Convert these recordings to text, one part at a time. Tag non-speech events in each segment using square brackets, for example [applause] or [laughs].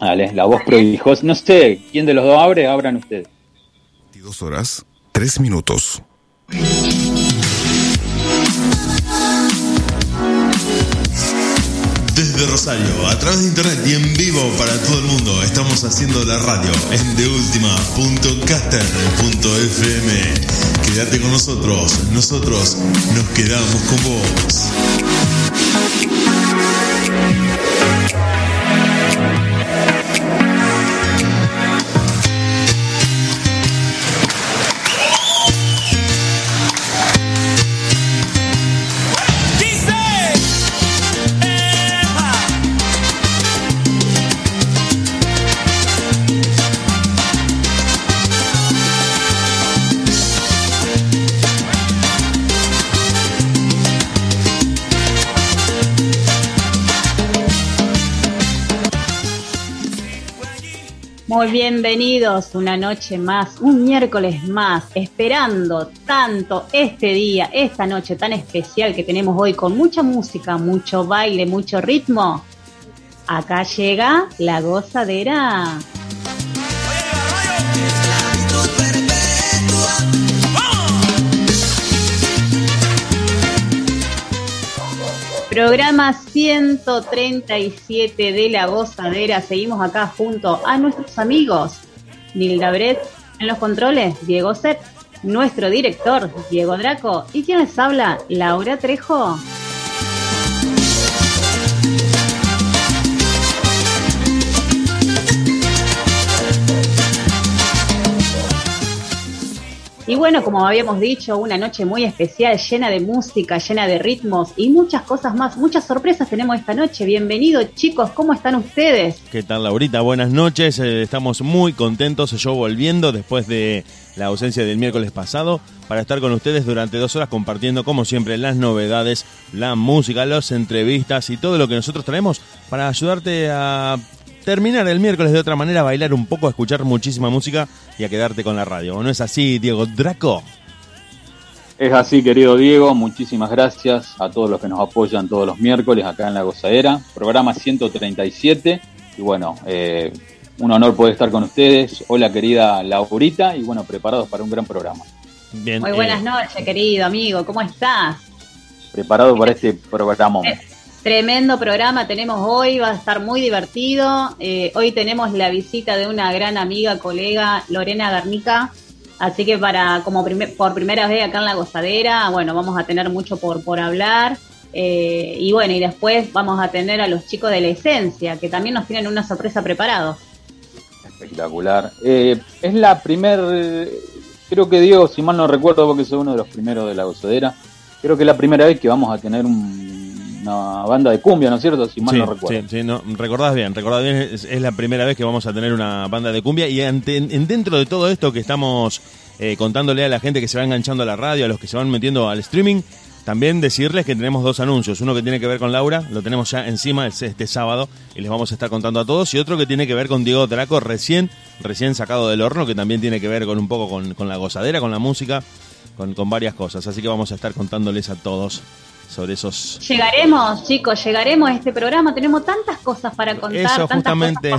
Dale, la voz prodigiosa. No sé, ¿quién de los dos abre? Abran ustedes. 22 horas, 3 minutos. Desde Rosario, a través de internet y en vivo para todo el mundo, estamos haciendo la radio en deultima.caster.fm. Quédate con nosotros, nosotros nos quedamos con vos. Bienvenidos una noche más, un miércoles más, esperando tanto este día, esta noche tan especial que tenemos hoy con mucha música, mucho baile, mucho ritmo. Acá llega la gozadera. Programa 137 de La Gozadera. Seguimos acá junto a nuestros amigos Nilda Bret en los controles, Diego Set, nuestro director Diego Draco y quien les habla, Laura Trejo. Y bueno, como habíamos dicho, una noche muy especial, llena de música, llena de ritmos y muchas cosas más. Muchas sorpresas tenemos esta noche. Bienvenidos chicos, ¿cómo están ustedes? ¿Qué tal Laurita? Buenas noches, eh, estamos muy contentos, yo volviendo después de la ausencia del miércoles pasado para estar con ustedes durante dos horas compartiendo como siempre las novedades, la música, las entrevistas y todo lo que nosotros traemos para ayudarte a terminar el miércoles de otra manera, bailar un poco, escuchar muchísima música y a quedarte con la radio. ¿No es así, Diego Draco? Es así, querido Diego. Muchísimas gracias a todos los que nos apoyan todos los miércoles acá en La Gozadera. Programa 137. Y bueno, eh, un honor poder estar con ustedes. Hola, querida Laurita. Y bueno, preparados para un gran programa. Bien, Muy buenas eh, noches, querido amigo. ¿Cómo estás? Preparado para este programa. Eh, Tremendo programa tenemos hoy, va a estar muy divertido. Eh, hoy tenemos la visita de una gran amiga, colega, Lorena Garnica. Así que para como por primera vez acá en la gozadera, bueno, vamos a tener mucho por, por hablar. Eh, y bueno, y después vamos a tener a los chicos de la esencia, que también nos tienen una sorpresa preparado. Espectacular. Eh, es la primer, creo que Diego, si mal no recuerdo, porque soy uno de los primeros de la gozadera, creo que es la primera vez que vamos a tener un una banda de cumbia, ¿no es cierto? Si mal no recuerdo. Sí, sí, no, recordás bien, recordás bien, es, la primera vez que vamos a tener una banda de cumbia y en, dentro de todo esto que estamos eh, contándole a la gente que se va enganchando a la radio, a los que se van metiendo al streaming, también decirles que tenemos dos anuncios, uno que tiene que ver con Laura, lo tenemos ya encima este sábado y les vamos a estar contando a todos, y otro que tiene que ver con Diego Draco recién, recién sacado del horno, que también tiene que ver con un poco con, con la gozadera, con la música, con, con varias cosas, así que vamos a estar contándoles a todos sobre esos... Llegaremos, chicos, llegaremos a este programa, tenemos tantas cosas para contar, eso, justamente,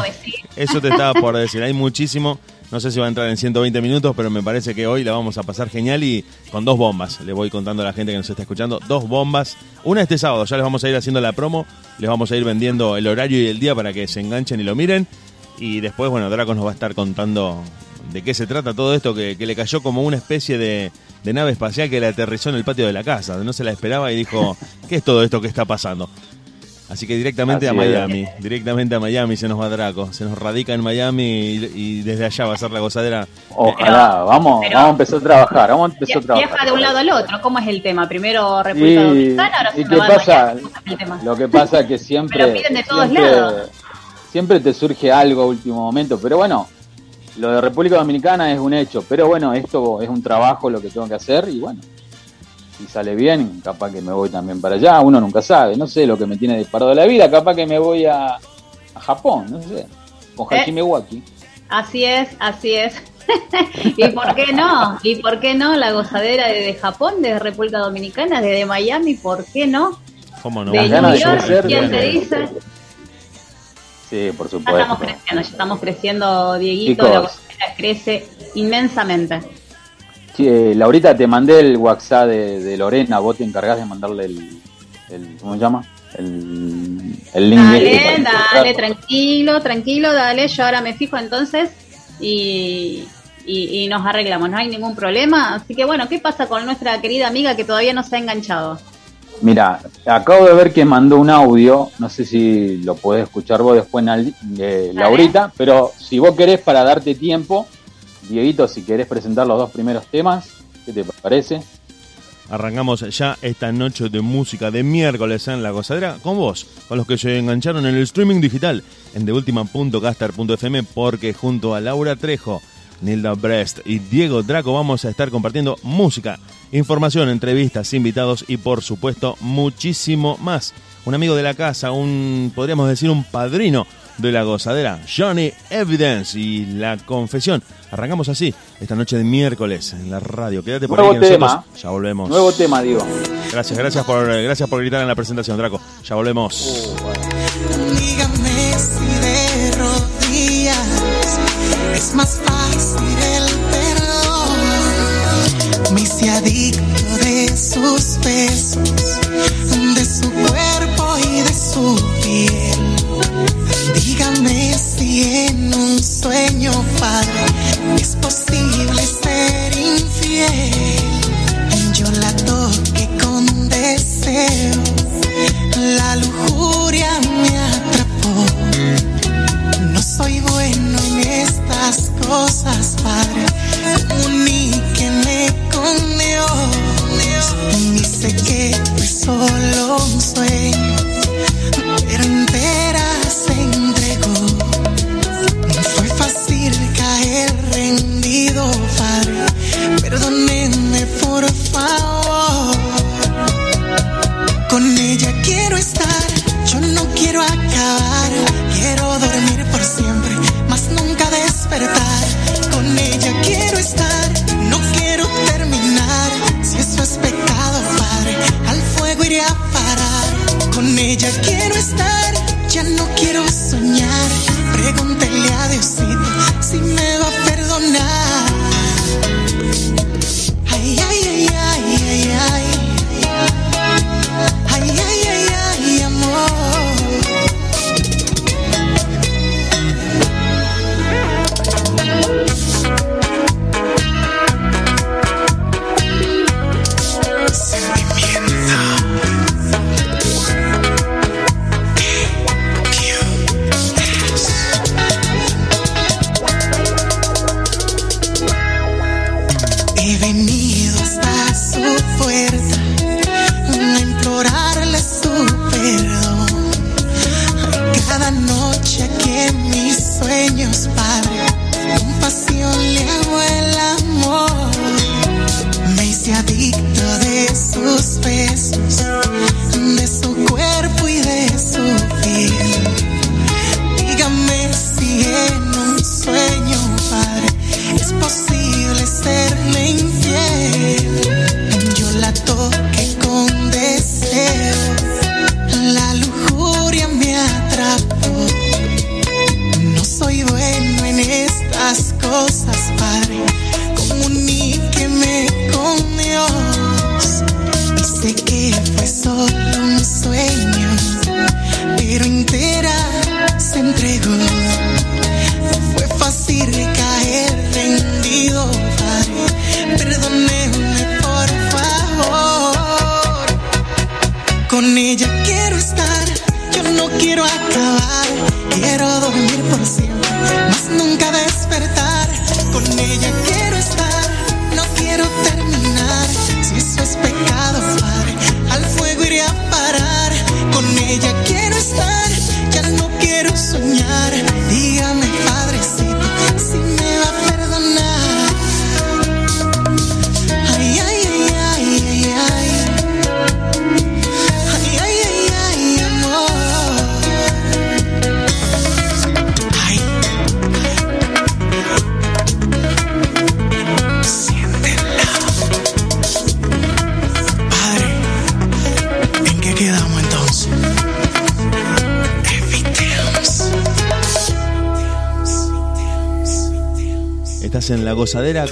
Eso te estaba por [laughs] decir, hay muchísimo, no sé si va a entrar en 120 minutos, pero me parece que hoy la vamos a pasar genial y con dos bombas, le voy contando a la gente que nos está escuchando, dos bombas, una este sábado, ya les vamos a ir haciendo la promo, les vamos a ir vendiendo el horario y el día para que se enganchen y lo miren, y después, bueno, Draco nos va a estar contando de qué se trata todo esto que, que le cayó como una especie de de nave espacial que le aterrizó en el patio de la casa. No se la esperaba y dijo, ¿qué es todo esto que está pasando? Así que directamente a Miami, directamente a Miami se nos va Draco, se nos radica en Miami y, desde allá va a ser la gozadera. Ojalá, vamos, vamos a empezar a trabajar, vamos a empezar a trabajar. Viaja de un lado al otro, ¿cómo es el tema? Primero República Dominicana, ahora se pasa? Lo que pasa es que [laughs] siempre, de todos lados. siempre te surge algo a último momento, pero bueno, lo de República Dominicana es un hecho, pero bueno, esto es un trabajo lo que tengo que hacer y bueno, si sale bien, capaz que me voy también para allá, uno nunca sabe, no sé lo que me tiene disparado la vida, capaz que me voy a, Japón, no sé, con eh, Hajime Waki. Así es, así es. [laughs] ¿Y por qué no? ¿Y por qué no la gozadera de Japón, de República Dominicana, desde Miami? ¿Por qué no? ¿Cómo no? De New York, ¿quién te dice? Sí, por Ya supuesto. estamos creciendo, ya estamos creciendo, Dieguito, Chicos. la crece inmensamente. Sí, eh, Laurita, te mandé el WhatsApp de, de Lorena, vos te encargás de mandarle el, el ¿cómo se llama? El, el link. este Dale, para dale, tranquilo, tranquilo, dale. Yo ahora me fijo entonces y, y, y nos arreglamos, no hay ningún problema. Así que bueno, ¿qué pasa con nuestra querida amiga que todavía no se ha enganchado? Mira, acabo de ver que mandó un audio, no sé si lo podés escuchar vos después, eh, Laurita, pero si vos querés para darte tiempo, Dieguito, si querés presentar los dos primeros temas, ¿qué te parece? Arrancamos ya esta noche de música de miércoles en La Gozadera con vos, con los que se engancharon en el streaming digital en theultima.caster.fm porque junto a Laura Trejo, Nilda Brest y Diego Draco vamos a estar compartiendo música, información, entrevistas, invitados y por supuesto muchísimo más. Un amigo de la casa, un podríamos decir un padrino de la gozadera, Johnny Evidence y la confesión. Arrancamos así esta noche de miércoles en la radio. Quédate por Nuevo ahí que tema. nosotros ya volvemos. Nuevo tema, digo. Gracias, gracias por, gracias por gritar en la presentación, Draco. Ya volvemos. Si es más fácil el perdón. Me hice adicto de sus besos, de su cuerpo y de su piel. Dígame si en un sueño, padre, es posible ser infiel. Yo la toqué con deseo, la lujuria me atrapó. No soy bueno estas cosas, padre, comuníqueme con Dios. Y sé que fue solo un sueño, pero entera se entregó. No fue fácil caer rendido, padre. Perdónenme, por favor. Con ella quiero estar, yo no quiero acabar. Quiero dormir por siempre, Con ella quiero estar, no quiero terminar. Si eso es pecado, padre, al fuego iré a parar. Con ella quiero estar, ya no quiero soñar. Pregúntele a Diosito si me va a perdonar.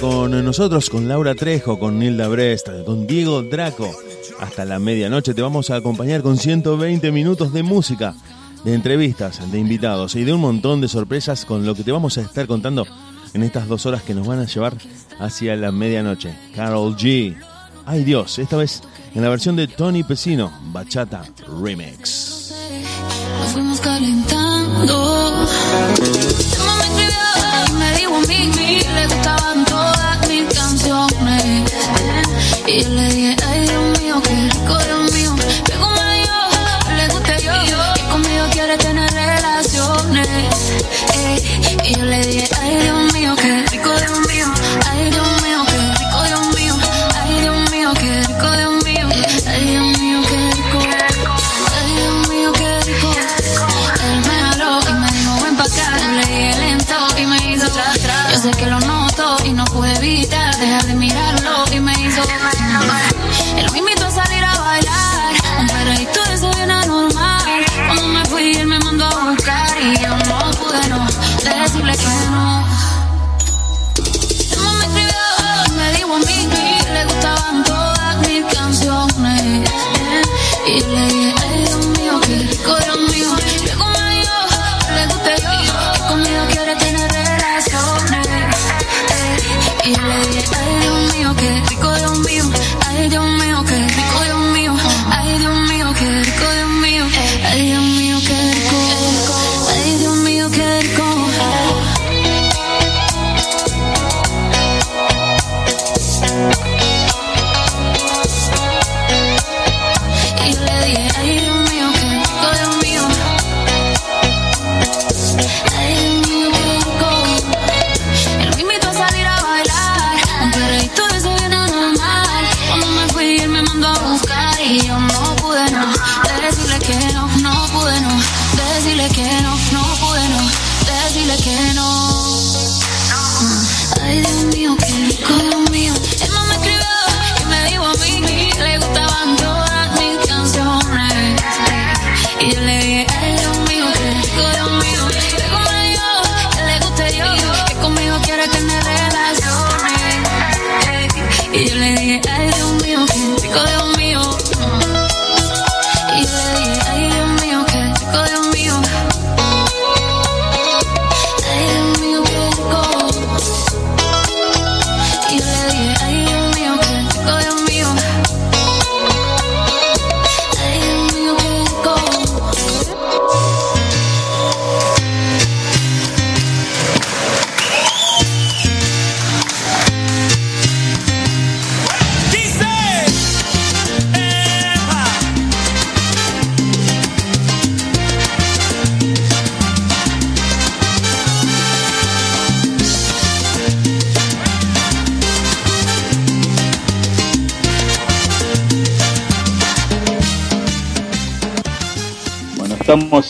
Con nosotros, con Laura Trejo, con Nilda Brest, con Diego Draco. Hasta la medianoche te vamos a acompañar con 120 minutos de música, de entrevistas, de invitados y de un montón de sorpresas con lo que te vamos a estar contando en estas dos horas que nos van a llevar hacia la medianoche. Carol G. Ay Dios, esta vez en la versión de Tony Pesino, Bachata Remix. Nos fuimos calentando.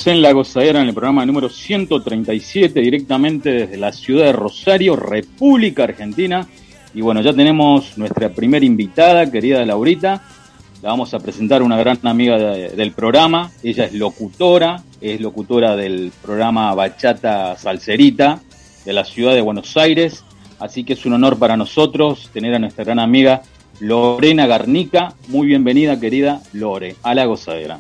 En La Gozadera en el programa número 137, directamente desde la ciudad de Rosario, República Argentina. Y bueno, ya tenemos nuestra primera invitada, querida Laurita. La vamos a presentar una gran amiga de- del programa. Ella es locutora, es locutora del programa Bachata Salserita de la ciudad de Buenos Aires. Así que es un honor para nosotros tener a nuestra gran amiga Lorena Garnica. Muy bienvenida, querida Lore, a La Gozadera.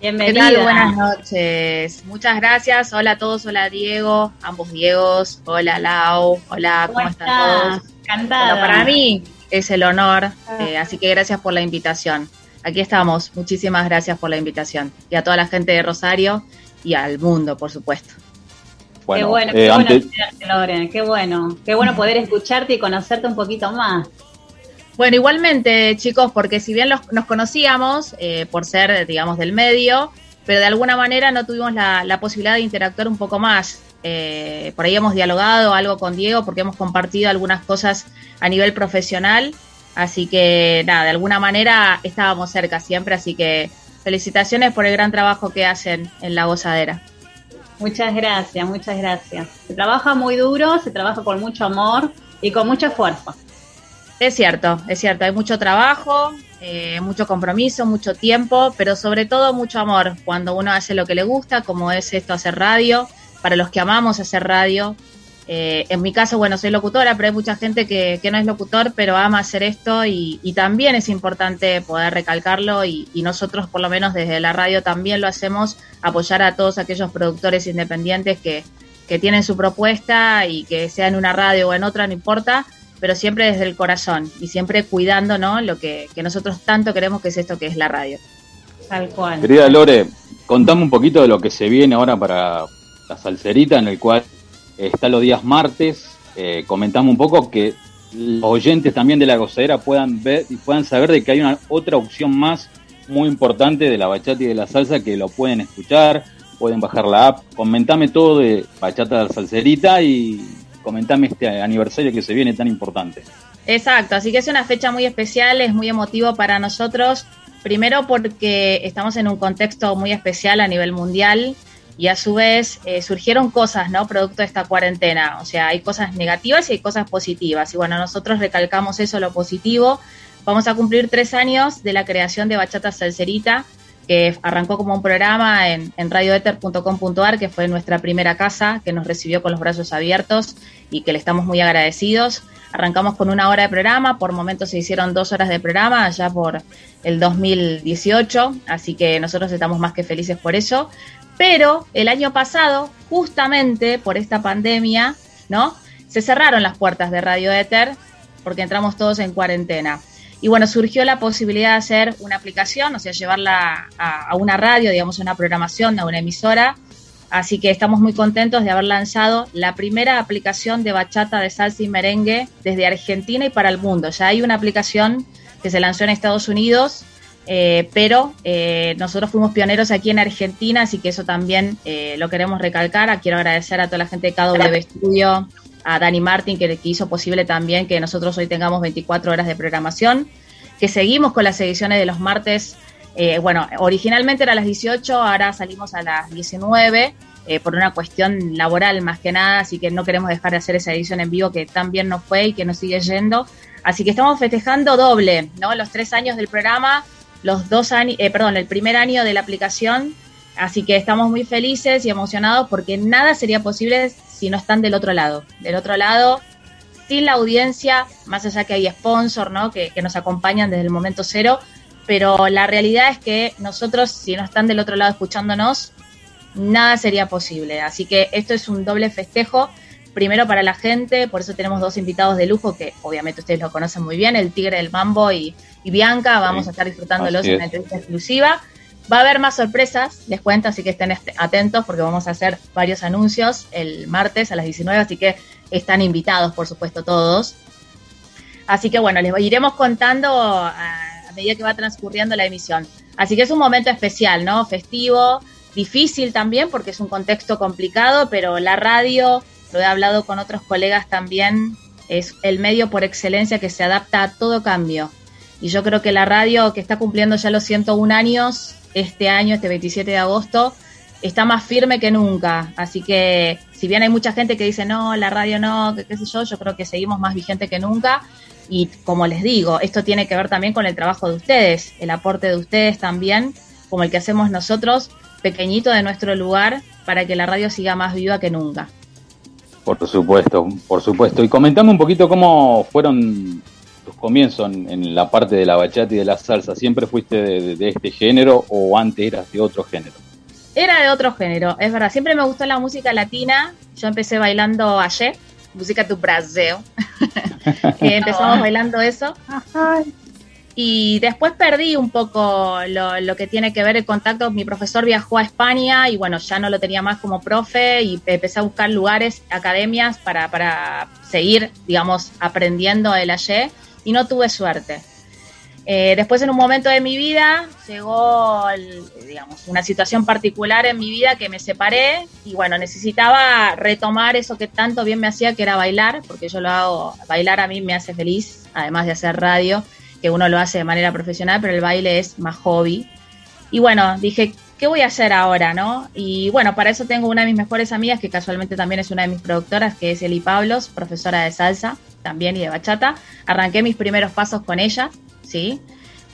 ¿Qué Bienvenida. tal? Buenas noches. Muchas gracias. Hola a todos. Hola Diego, ambos Diegos. Hola Lau. Hola, ¿cómo, ¿Cómo están todos? Cantada. Bueno, para mí es el honor, eh, así que gracias por la invitación. Aquí estamos. Muchísimas gracias por la invitación. Y a toda la gente de Rosario y al mundo, por supuesto. Bueno, qué bueno, eh, qué bueno antes- qué bueno. Qué bueno poder escucharte y conocerte un poquito más. Bueno, igualmente, chicos, porque si bien nos conocíamos eh, por ser, digamos, del medio, pero de alguna manera no tuvimos la, la posibilidad de interactuar un poco más. Eh, por ahí hemos dialogado algo con Diego porque hemos compartido algunas cosas a nivel profesional. Así que, nada, de alguna manera estábamos cerca siempre. Así que felicitaciones por el gran trabajo que hacen en La Gozadera. Muchas gracias, muchas gracias. Se trabaja muy duro, se trabaja con mucho amor y con mucho esfuerzo. Es cierto, es cierto, hay mucho trabajo, eh, mucho compromiso, mucho tiempo, pero sobre todo mucho amor. Cuando uno hace lo que le gusta, como es esto hacer radio, para los que amamos hacer radio, Eh, en mi caso, bueno, soy locutora, pero hay mucha gente que, que no es locutor, pero ama hacer esto y, y también es importante poder recalcarlo y, y, nosotros, por lo menos desde la radio, también lo hacemos, apoyar a todos aquellos productores independientes que, que tienen su propuesta y que sea en una radio o en otra, no importa, pero siempre desde el corazón y siempre cuidando ¿no? lo que, que nosotros tanto queremos que es esto que es la radio. Tal cual. Querida Lore, contame un poquito de lo que se viene ahora para la salserita, en el cual está los días martes. Eh, comentamos un poco que los oyentes también de la gozadera puedan ver y puedan saber de que hay una otra opción más muy importante de la bachata y de la salsa que lo pueden escuchar, pueden bajar la app. Comentame todo de bachata de la salserita y comentame este aniversario que se viene tan importante. Exacto, así que es una fecha muy especial, es muy emotivo para nosotros. Primero porque estamos en un contexto muy especial a nivel mundial y a su vez eh, surgieron cosas, ¿no? Producto de esta cuarentena. O sea, hay cosas negativas y hay cosas positivas. Y bueno, nosotros recalcamos eso, lo positivo. Vamos a cumplir tres años de la creación de Bachata Salserita, que arrancó como un programa en, en radioether.com.ar, que fue nuestra primera casa, que nos recibió con los brazos abiertos y que le estamos muy agradecidos. Arrancamos con una hora de programa, por momentos se hicieron dos horas de programa, allá por el 2018, así que nosotros estamos más que felices por eso. Pero el año pasado, justamente por esta pandemia, ¿no? Se cerraron las puertas de Radio Ether porque entramos todos en cuarentena. Y bueno, surgió la posibilidad de hacer una aplicación, o sea, llevarla a, a una radio, digamos, una programación, a una emisora. Así que estamos muy contentos de haber lanzado la primera aplicación de bachata, de salsa y merengue desde Argentina y para el mundo. Ya hay una aplicación que se lanzó en Estados Unidos, eh, pero eh, nosotros fuimos pioneros aquí en Argentina, así que eso también eh, lo queremos recalcar. Quiero agradecer a toda la gente de KW Studio, a Dani Martin, que, que, hizo posible también que nosotros hoy tengamos 24 horas de programación, que seguimos con las ediciones de los martes. bueno, originalmente era a las 18, ahora salimos a las 19. por una cuestión laboral más que nada, así que no queremos dejar de hacer esa edición en vivo que tan bien nos fue y que nos sigue yendo. Así que estamos festejando doble, ¿no? Los tres años del programa, los dos años, eh, perdón, el primer año de la aplicación. Así que estamos muy felices y emocionados porque nada sería posible si no están del otro lado. Del otro lado, sin la audiencia, más allá que hay sponsor, ¿no? Que, que nos acompañan desde el momento cero. Pero la realidad es que nosotros, si no están del otro lado escuchándonos, nada sería posible. Así que esto es un doble festejo primero para la gente, por eso tenemos dos invitados de lujo que obviamente ustedes lo conocen muy bien, el Tigre del Mambo y, y Bianca, vamos sí, a estar disfrutándolos en una entrevista exclusiva. Va a haber más sorpresas, les cuento, así que estén atentos porque vamos a hacer varios anuncios el martes a las 19, así que están invitados, por supuesto, todos. Así que bueno, les iremos contando a, a medida que va transcurriendo la emisión. Así que es un momento especial, ¿no? Festivo, difícil también porque es un contexto complicado, pero la radio lo he hablado con otros colegas también, es el medio por excelencia que se adapta a todo cambio. Y yo creo que la radio, que está cumpliendo ya los 101 años, este año, este 27 de agosto, está más firme que nunca. Así que, si bien hay mucha gente que dice, no, la radio no, que qué sé yo, yo creo que seguimos más vigente que nunca. Y como les digo, esto tiene que ver también con el trabajo de ustedes, el aporte de ustedes también, como el que hacemos nosotros, pequeñito de nuestro lugar, para que la radio siga más viva que nunca. Por supuesto, por supuesto. Y comentame un poquito cómo fueron tus comienzos en, en la parte de la bachata y de la salsa. ¿Siempre fuiste de, de, de, este género o antes eras de otro género? Era de otro género, es verdad. Siempre me gustó la música latina. Yo empecé bailando ayer, música tu Brasil. [laughs] empezamos bailando eso. Y después perdí un poco lo, lo, que tiene que ver el contacto. Mi profesor viajó a España y bueno, ya no lo tenía más como profe y empecé a buscar lugares, academias para, para seguir, digamos, aprendiendo el ayer y no tuve suerte. Eh, después en un momento de mi vida llegó, digamos, una situación particular en mi vida que me separé y bueno, necesitaba retomar eso que tanto bien me hacía, que era bailar, porque yo lo hago, bailar a mí me hace feliz, además de hacer radio que uno lo hace de manera profesional, pero el baile es más hobby. Y bueno, dije, ¿qué voy a hacer ahora, no? Y bueno, para eso tengo una de mis mejores amigas, que casualmente también es una de mis productoras, que es Eli Pablos, profesora de salsa también y de bachata. Arranqué mis primeros pasos con ella, ¿sí?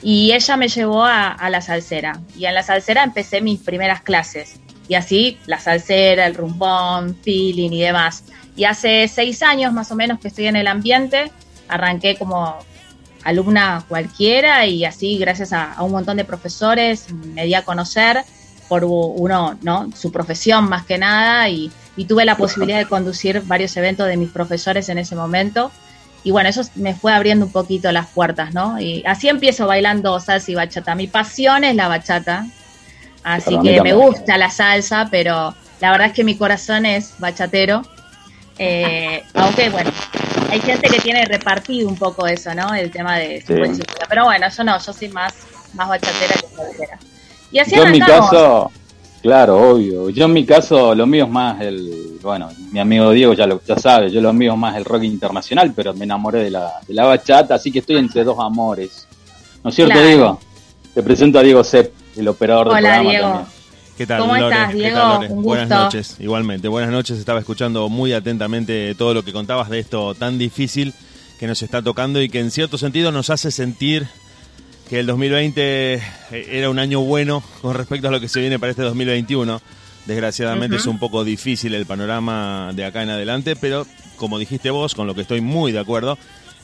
Y ella me llevó a, a la salsera. Y en la salsera empecé mis primeras clases. y así la salsera, el rumbón, feeling y demás. Y hace seis años más o menos que estoy en el ambiente, arranqué como alumna cualquiera y así gracias a, un montón de profesores me di a conocer por uno, ¿no? Su profesión más que nada y, tuve la posibilidad de conducir varios eventos de mis profesores en ese momento. Y bueno, eso me fue abriendo un poquito las puertas, ¿no? Y así empiezo bailando salsa y bachata. Mi pasión es la bachata, así que me gusta la salsa, pero la verdad es que mi corazón es bachatero. Eh, aunque bueno, hay gente que tiene repartido un poco eso, ¿no? El tema de Pero bueno, yo no, yo soy más, más bachatera que salsera. Y así Yo en mi caso, claro, obvio. Yo en mi caso, lo mío es más el, bueno, mi amigo Diego ya lo ya sabe, yo lo mío es más el rock internacional, pero me enamoré de la, de la bachata, así que estoy entre dos amores. ¿No es cierto, Diego? Te presento a Diego Sepp, el operador del programa Diego. también. ¿Qué tal, ¿Cómo estás, Diego? Buenas noches, igualmente. Buenas noches, estaba escuchando muy atentamente todo lo que contabas de esto tan difícil que nos está tocando y que en cierto sentido nos hace sentir que el 2020 eh, era un año bueno con respecto a lo que se viene para este 2021. Desgraciadamente es un poco difícil el panorama de acá en adelante, pero como dijiste vos, con lo que estoy muy de acuerdo,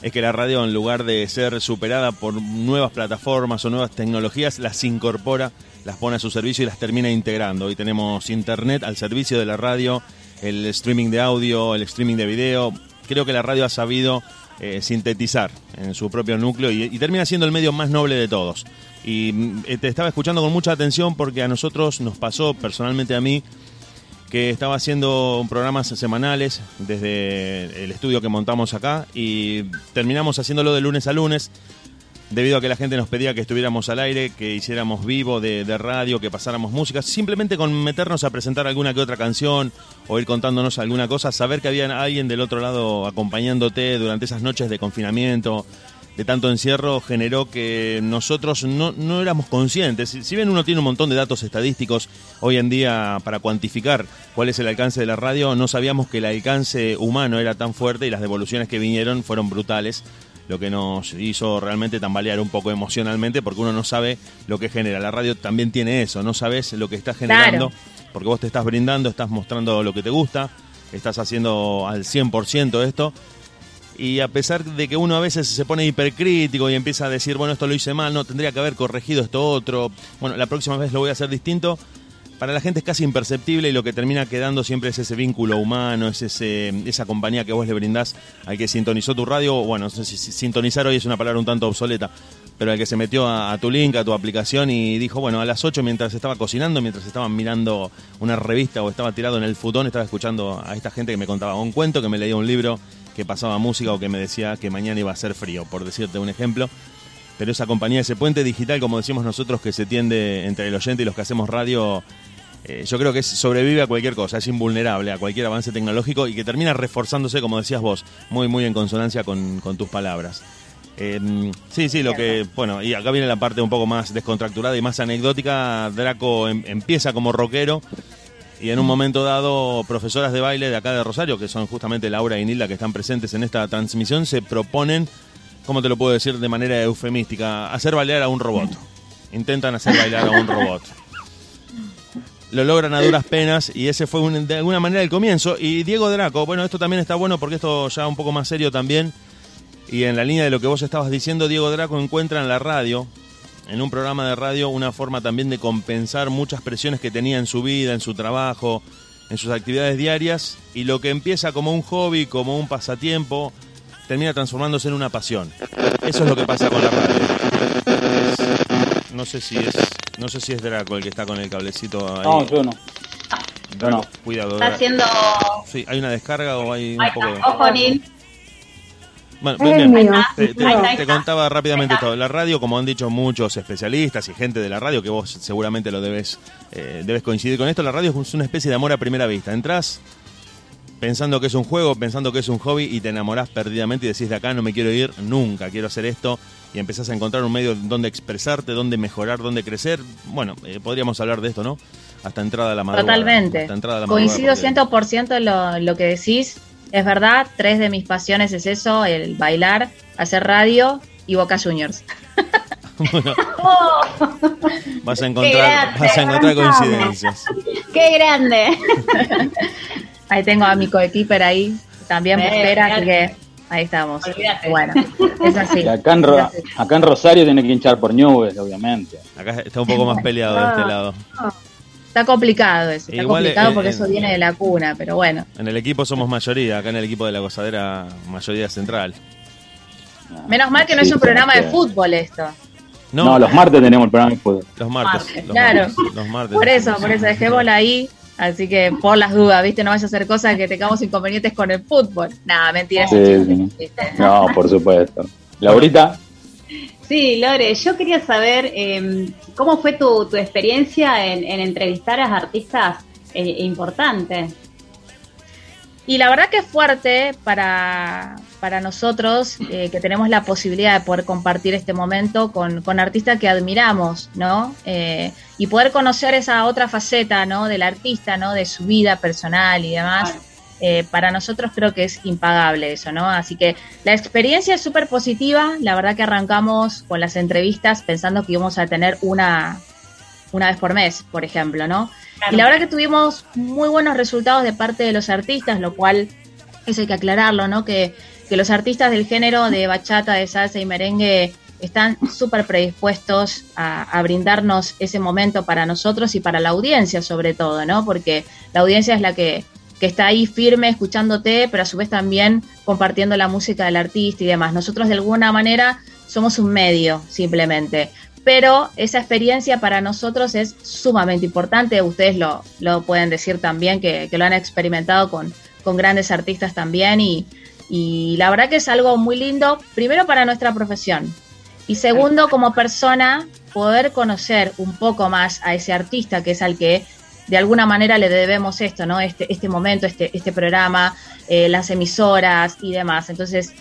es que la radio en lugar de ser superada por nuevas plataformas o nuevas tecnologías, las incorpora las pone a su servicio y las termina integrando. Hoy tenemos Internet al servicio de la radio, el streaming de audio, el streaming de video. Creo que la radio ha sabido eh, sintetizar en su propio núcleo y, termina siendo el medio más noble de todos. Y mm, te estaba escuchando con mucha atención porque a nosotros nos pasó, personalmente a mí, que estaba haciendo programas semanales desde el estudio que montamos acá y terminamos haciéndolo de lunes a lunes debido a que la gente nos pedía que estuviéramos al aire, que hiciéramos vivo de, radio, que pasáramos música, simplemente con meternos a presentar alguna que otra canción o ir contándonos alguna cosa, saber que había alguien del otro lado acompañándote durante esas noches de confinamiento, de tanto encierro, generó que nosotros no, no éramos conscientes. Si bien uno tiene un montón de datos estadísticos hoy en día para cuantificar cuál es el alcance de la radio, no sabíamos que el alcance humano era tan fuerte y las devoluciones que vinieron fueron brutales lo que nos hizo realmente tambalear un poco emocionalmente, porque uno no sabe lo que genera. La radio también tiene eso, no sabes lo que está generando, porque vos te estás brindando, estás mostrando lo que te gusta, estás haciendo al 100% esto. Y a pesar de que uno a veces se pone hipercrítico y empieza a decir, bueno, esto lo hice mal, no, tendría que haber corregido esto otro, bueno, la próxima vez lo voy a hacer distinto, para la gente es casi imperceptible y lo que termina quedando siempre es ese vínculo humano, es ese, esa compañía que vos le brindás al que sintonizó tu radio. Bueno, no sé si sintonizar hoy es una palabra un tanto obsoleta, pero al que se metió a, tu link, a tu aplicación y dijo, bueno, a las 8 mientras estaba cocinando, mientras estaban mirando una revista o estaba tirado en el futón, estaba escuchando a esta gente que me contaba un cuento, que me leía un libro, que pasaba música o que me decía que mañana iba a ser frío, por decirte un ejemplo pero esa compañía, ese puente digital, como decimos nosotros, que se tiende entre el oyente y los que hacemos radio, eh, yo creo que sobrevive a cualquier cosa, es invulnerable a cualquier avance tecnológico y que termina reforzándose, como decías vos, muy, muy en consonancia con, tus palabras. Em, sí, sí, lo que, bueno, y acá viene la parte un poco más descontracturada y más anecdótica. Draco em, empieza como rockero y en un momento dado, profesoras de baile de acá de Rosario, que son justamente Laura y Nilda que están presentes en esta transmisión, se proponen, ¿cómo te lo puedo decir de manera eufemística? Hacer bailar a un robot. Intentan hacer bailar a un robot lo logran a duras penas y ese fue de alguna manera el comienzo. Y Diego Draco, bueno, esto también está bueno porque esto ya un poco más serio también. Y en la línea de lo que vos estabas diciendo, Diego Draco encuentra en la radio, en un programa de radio, una forma también de compensar muchas presiones que tenía en su vida, en su trabajo, en sus actividades diarias. Y lo que empieza como un hobby, como un pasatiempo, termina transformándose en una pasión. Eso es lo que pasa con la radio. no sé si es no sé si es Draco el que está con el cablecito ahí. No, yo no. Draco, cuidado. Está haciendo. Sí, ¿hay una descarga o hay un poco de.? Ojo, Nil. Bueno, bien, bien. Te, contaba rápidamente todo. La radio, como han dicho muchos especialistas y gente de la radio, que vos seguramente lo debes, eh, debes coincidir con esto, la radio es una especie de amor a primera vista. Entrás pensando que es un juego, pensando que es un hobby y te enamorás perdidamente y decís de acá no me quiero ir nunca, quiero hacer esto y empezás a encontrar un medio donde expresarte, donde mejorar, donde crecer. Bueno, eh, podríamos hablar de esto, ¿no? Hasta entrada a la madrugada. Totalmente. Coincido 100% en lo, lo que decís. Es verdad, tres de mis pasiones es eso, el bailar, hacer radio y Boca Juniors. [laughs] Bueno, Oh, [laughs] vas a encontrar, grande, vas a encontrar coincidencias. [laughs] ¡Qué grande! Ahí tengo a mi coequiper ahí, también me Eh, espera, así que ahí estamos. Olvídate. Bueno, [laughs] es así. Y acá, en acá Rosario tiene que hinchar por Newell, obviamente. Acá está un poco más peleado de este lado. Está complicado eso, está Igual, complicado porque eso viene de la cuna, pero bueno. En el equipo somos mayoría, acá en el equipo de la gozadera, mayoría central. Menos mal que no Sí, es un programa de fútbol esto. No, No, los martes tenemos el programa de fútbol. los martes. Martes, los claro. martes, los martes. Por eso, por eso, dejémosla ahí. Así que por las dudas, ¿viste? No vaya a hacer cosas que tengamos inconvenientes con el fútbol. Nada, mentira. Sí, sí. No, por supuesto. Laurita, Sí, Lore, yo quería saber eh, cómo fue tu, tu experiencia en, en entrevistar a artistas eh, importantes. Y la verdad que es fuerte para, para nosotros eh, que tenemos la posibilidad de poder compartir este momento con, con artistas que admiramos, ¿no? Eh, y poder conocer esa otra faceta, ¿no? Del artista, ¿no? De su vida personal y demás. Eh, para nosotros creo que es impagable eso, ¿no? Así que la experiencia es súper positiva. La verdad que arrancamos con las entrevistas pensando que íbamos a tener una, una vez por mes, por ejemplo, ¿no? Y la verdad que tuvimos muy buenos resultados de parte de los artistas, lo cual eso hay que aclararlo, ¿no? Que, que los artistas del género de bachata, de salsa y merengue están súper predispuestos a, a brindarnos ese momento para nosotros y para la audiencia sobre todo, ¿no? Porque la audiencia es la que, que está ahí firme escuchándote, pero a su vez también compartiendo la música del artista y demás. Nosotros de alguna manera somos un medio, simplemente. Pero esa experiencia para nosotros es sumamente importante. Ustedes lo, lo pueden decir también, que, que lo han experimentado con, con grandes artistas también. Y, y la verdad que es algo muy lindo, primero para nuestra profesión. Y segundo, como persona, poder conocer un poco más a ese artista que es al que de alguna manera le debemos esto, ¿no? Este, este momento, este, este programa, eh, las emisoras y demás. Entonces,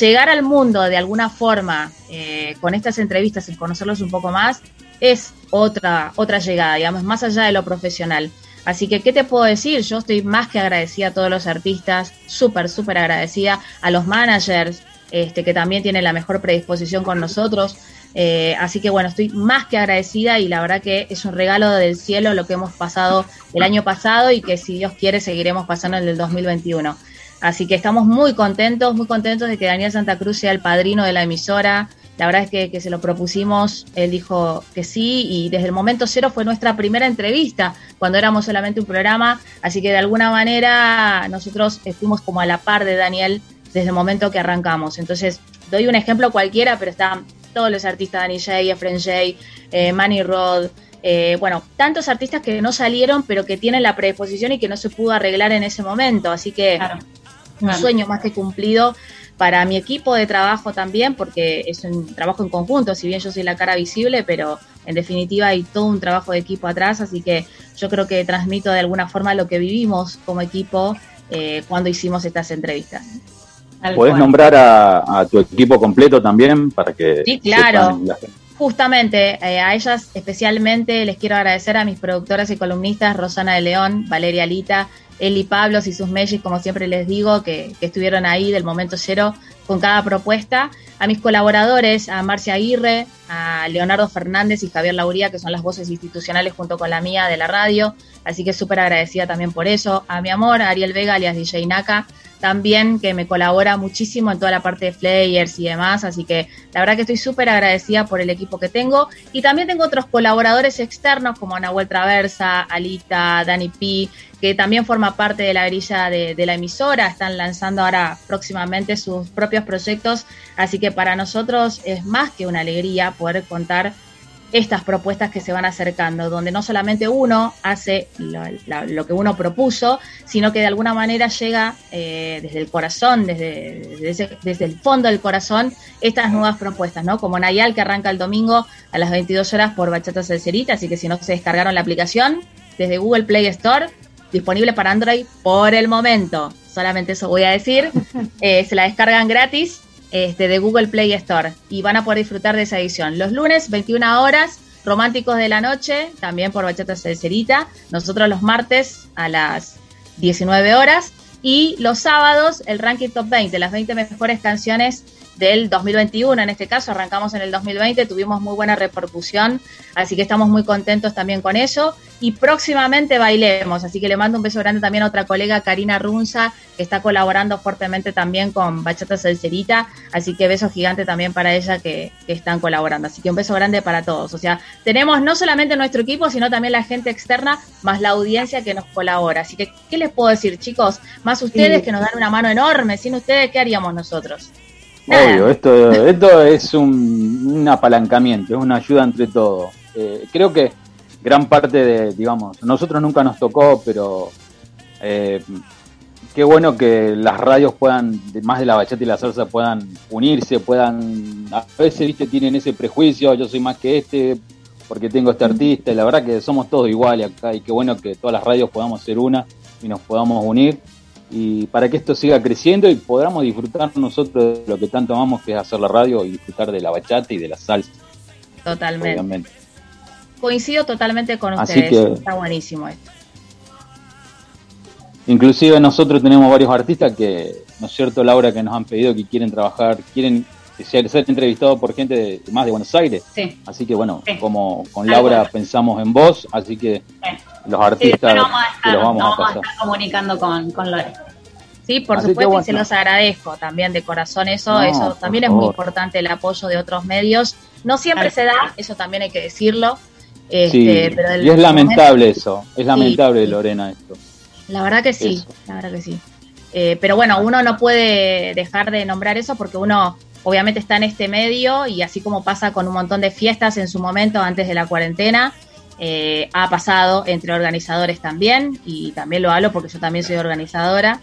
llegar al mundo de alguna forma eh, con estas entrevistas y conocerlos un poco más es otra, otra llegada, digamos, más allá de lo profesional. Así que, ¿qué te puedo decir? Yo estoy más que agradecida a todos los artistas, súper, súper agradecida a los managers, este, que también tienen la mejor predisposición con nosotros. Eh, así que bueno, estoy más que agradecida y la verdad que es un regalo del cielo lo que hemos pasado el año pasado y que si Dios quiere seguiremos pasando en el 2021. Así que estamos muy contentos, muy contentos de que Daniel Santa Cruz sea el padrino de la emisora. La verdad es que, que se lo propusimos, él dijo que sí y desde el momento cero fue nuestra primera entrevista cuando éramos solamente un programa. Así que de alguna manera nosotros fuimos como a la par de Daniel desde el momento que arrancamos. Entonces, doy un ejemplo cualquiera, pero están todos los artistas, Danny J, Efren J, eh, Manny Rod, eh, bueno, tantos artistas que no salieron, pero que tienen la predisposición y que no se pudo arreglar en ese momento. Así que Claro. un sueño más que cumplido para mi equipo de trabajo también, porque es un trabajo en conjunto, si bien yo soy la cara visible, pero en definitiva hay todo un trabajo de equipo atrás, así que yo creo que transmito de alguna forma lo que vivimos como equipo eh, cuando hicimos estas entrevistas. Tal ¿podés cual. nombrar a, a tu equipo completo también para que Sí, claro. sepan la gente? Justamente eh, a ellas especialmente les quiero agradecer a mis productoras y columnistas Rosana de León, Valeria Lita, Eli Pablos y sus Mellis, como siempre les digo, que, que estuvieron ahí del momento cero con cada propuesta. A mis colaboradores, a Marcia Aguirre, a Leonardo Fernández y Javier Lauría, que son las voces institucionales junto con la mía de la radio. Así que súper agradecida también por eso. A mi amor, a Ariel Vega, alias DJ Naka, también que me colabora muchísimo en toda la parte de flyers y demás. Así que la verdad que estoy súper agradecida por el equipo que tengo. Y también tengo otros colaboradores externos como Nahuel Traversa, Alita, Dani P, que también forma parte de la grilla de, de la emisora. Están lanzando ahora próximamente sus propios proyectos. Así que para nosotros es más que una alegría poder contar estas propuestas que se van acercando, donde no solamente uno hace lo, la- lo que uno propuso, sino que de alguna manera llega eh, desde el corazón, desde, desde, desde el fondo del corazón, estas nuevas propuestas, ¿no? Como Nayal, que arranca el domingo a las 22 horas por Bachata Celcerita, así que si no se descargaron la aplicación, desde Google Play Store, disponible para Android por el momento, solamente eso voy a decir, [laughs] Eh, se la descargan gratis este, de Google Play Store y van a poder disfrutar de esa edición. Los lunes, 21 horas, Románticos de la Noche, también por Bachata Celcerita. Nosotros los martes a las 19 horas. Y los sábados, el ranking top 20, las 20 mejores canciones del 2021. En este caso, arrancamos en el 2020, tuvimos muy buena repercusión, así que estamos muy contentos también con eso. Y próximamente bailemos, así que le mando un beso grande también a otra colega, Karina Runza, que está colaborando fuertemente también con Bachata Celcerita, así que beso gigante también para ella que, que están colaborando. Así que un beso grande para todos. O sea, tenemos no solamente nuestro equipo, sino también la gente externa, más la audiencia que nos colabora. Así que, ¿qué les puedo decir, chicos? Más ustedes que nos dan una mano enorme. Sin ustedes, ¿qué haríamos nosotros? Obvio, esto, esto es un, un apalancamiento, es una ayuda entre todos. Eh, creo que gran parte de, digamos, nosotros nunca nos tocó, pero eh, qué bueno que las radios puedan, más de la bachata y la salsa, puedan unirse, puedan, a veces, viste, tienen ese prejuicio, yo soy más que este, porque tengo este artista, y la verdad que somos todos iguales acá, y qué bueno que todas las radios podamos ser una y nos podamos unir y para que esto siga creciendo y podamos disfrutar nosotros de lo que tanto amamos, que es hacer la radio y disfrutar de la bachata y de la salsa. Totalmente. Obviamente. Coincido totalmente con Así ustedes. que- Está buenísimo esto. Inclusive nosotros tenemos varios artistas que, ¿no es cierto, Laura, que nos han pedido que quieren trabajar, quieren ser, ser entrevistados por gente de, más de Buenos Aires. Sí. Así que bueno, Sí. como con Laura pensamos en vos, así que los Sí, artistas nos vamos a que estar, los vamos vamos a pasar. estar comunicando con, con Lore. Sí, por Así supuesto, y se los agradezco también de corazón eso. No, eso también es muy importante el apoyo de otros medios. No siempre se da, eso también hay que decirlo. Este, Sí, pero y es lamentable momento- eso, es lamentable, sí. Lorena, esto. La verdad que sí, Eso. la verdad que sí. Eh, pero bueno, uno no puede dejar de nombrar eso porque uno obviamente está en este medio y así como pasa con un montón de fiestas en su momento antes de la cuarentena, eh, ha pasado entre organizadores también y también lo hablo porque yo también soy organizadora.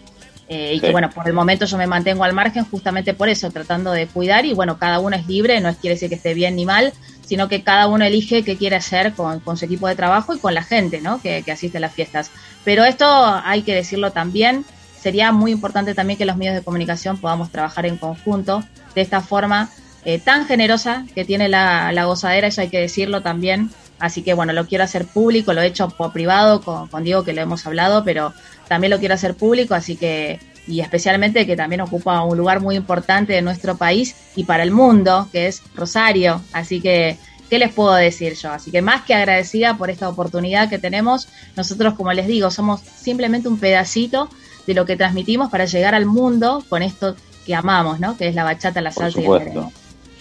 eh, y Sí. que bueno, por el momento yo me mantengo al margen justamente por eso, tratando de cuidar y bueno, cada uno es libre, no es, quiere decir que esté bien ni mal, sino que cada uno elige qué quiere hacer con, con su equipo de trabajo y con la gente ¿no? que, que asiste a las fiestas. Pero esto hay que decirlo también, sería muy importante también que los medios de comunicación podamos trabajar en conjunto de esta forma eh, tan generosa que tiene la, la gozadera, eso hay que decirlo también. Así que bueno, lo quiero hacer público, lo he hecho por privado con, con Diego que lo hemos hablado, pero también lo quiero hacer público, así que, y especialmente que también ocupa un lugar muy importante de nuestro país y para el mundo, que es Rosario. Así que, ¿qué les puedo decir yo? Así que más que agradecida por esta oportunidad que tenemos, nosotros, como les digo, somos simplemente un pedacito de lo que transmitimos para llegar al mundo con esto que amamos, ¿no? Que es la bachata, la salsa y el merengue.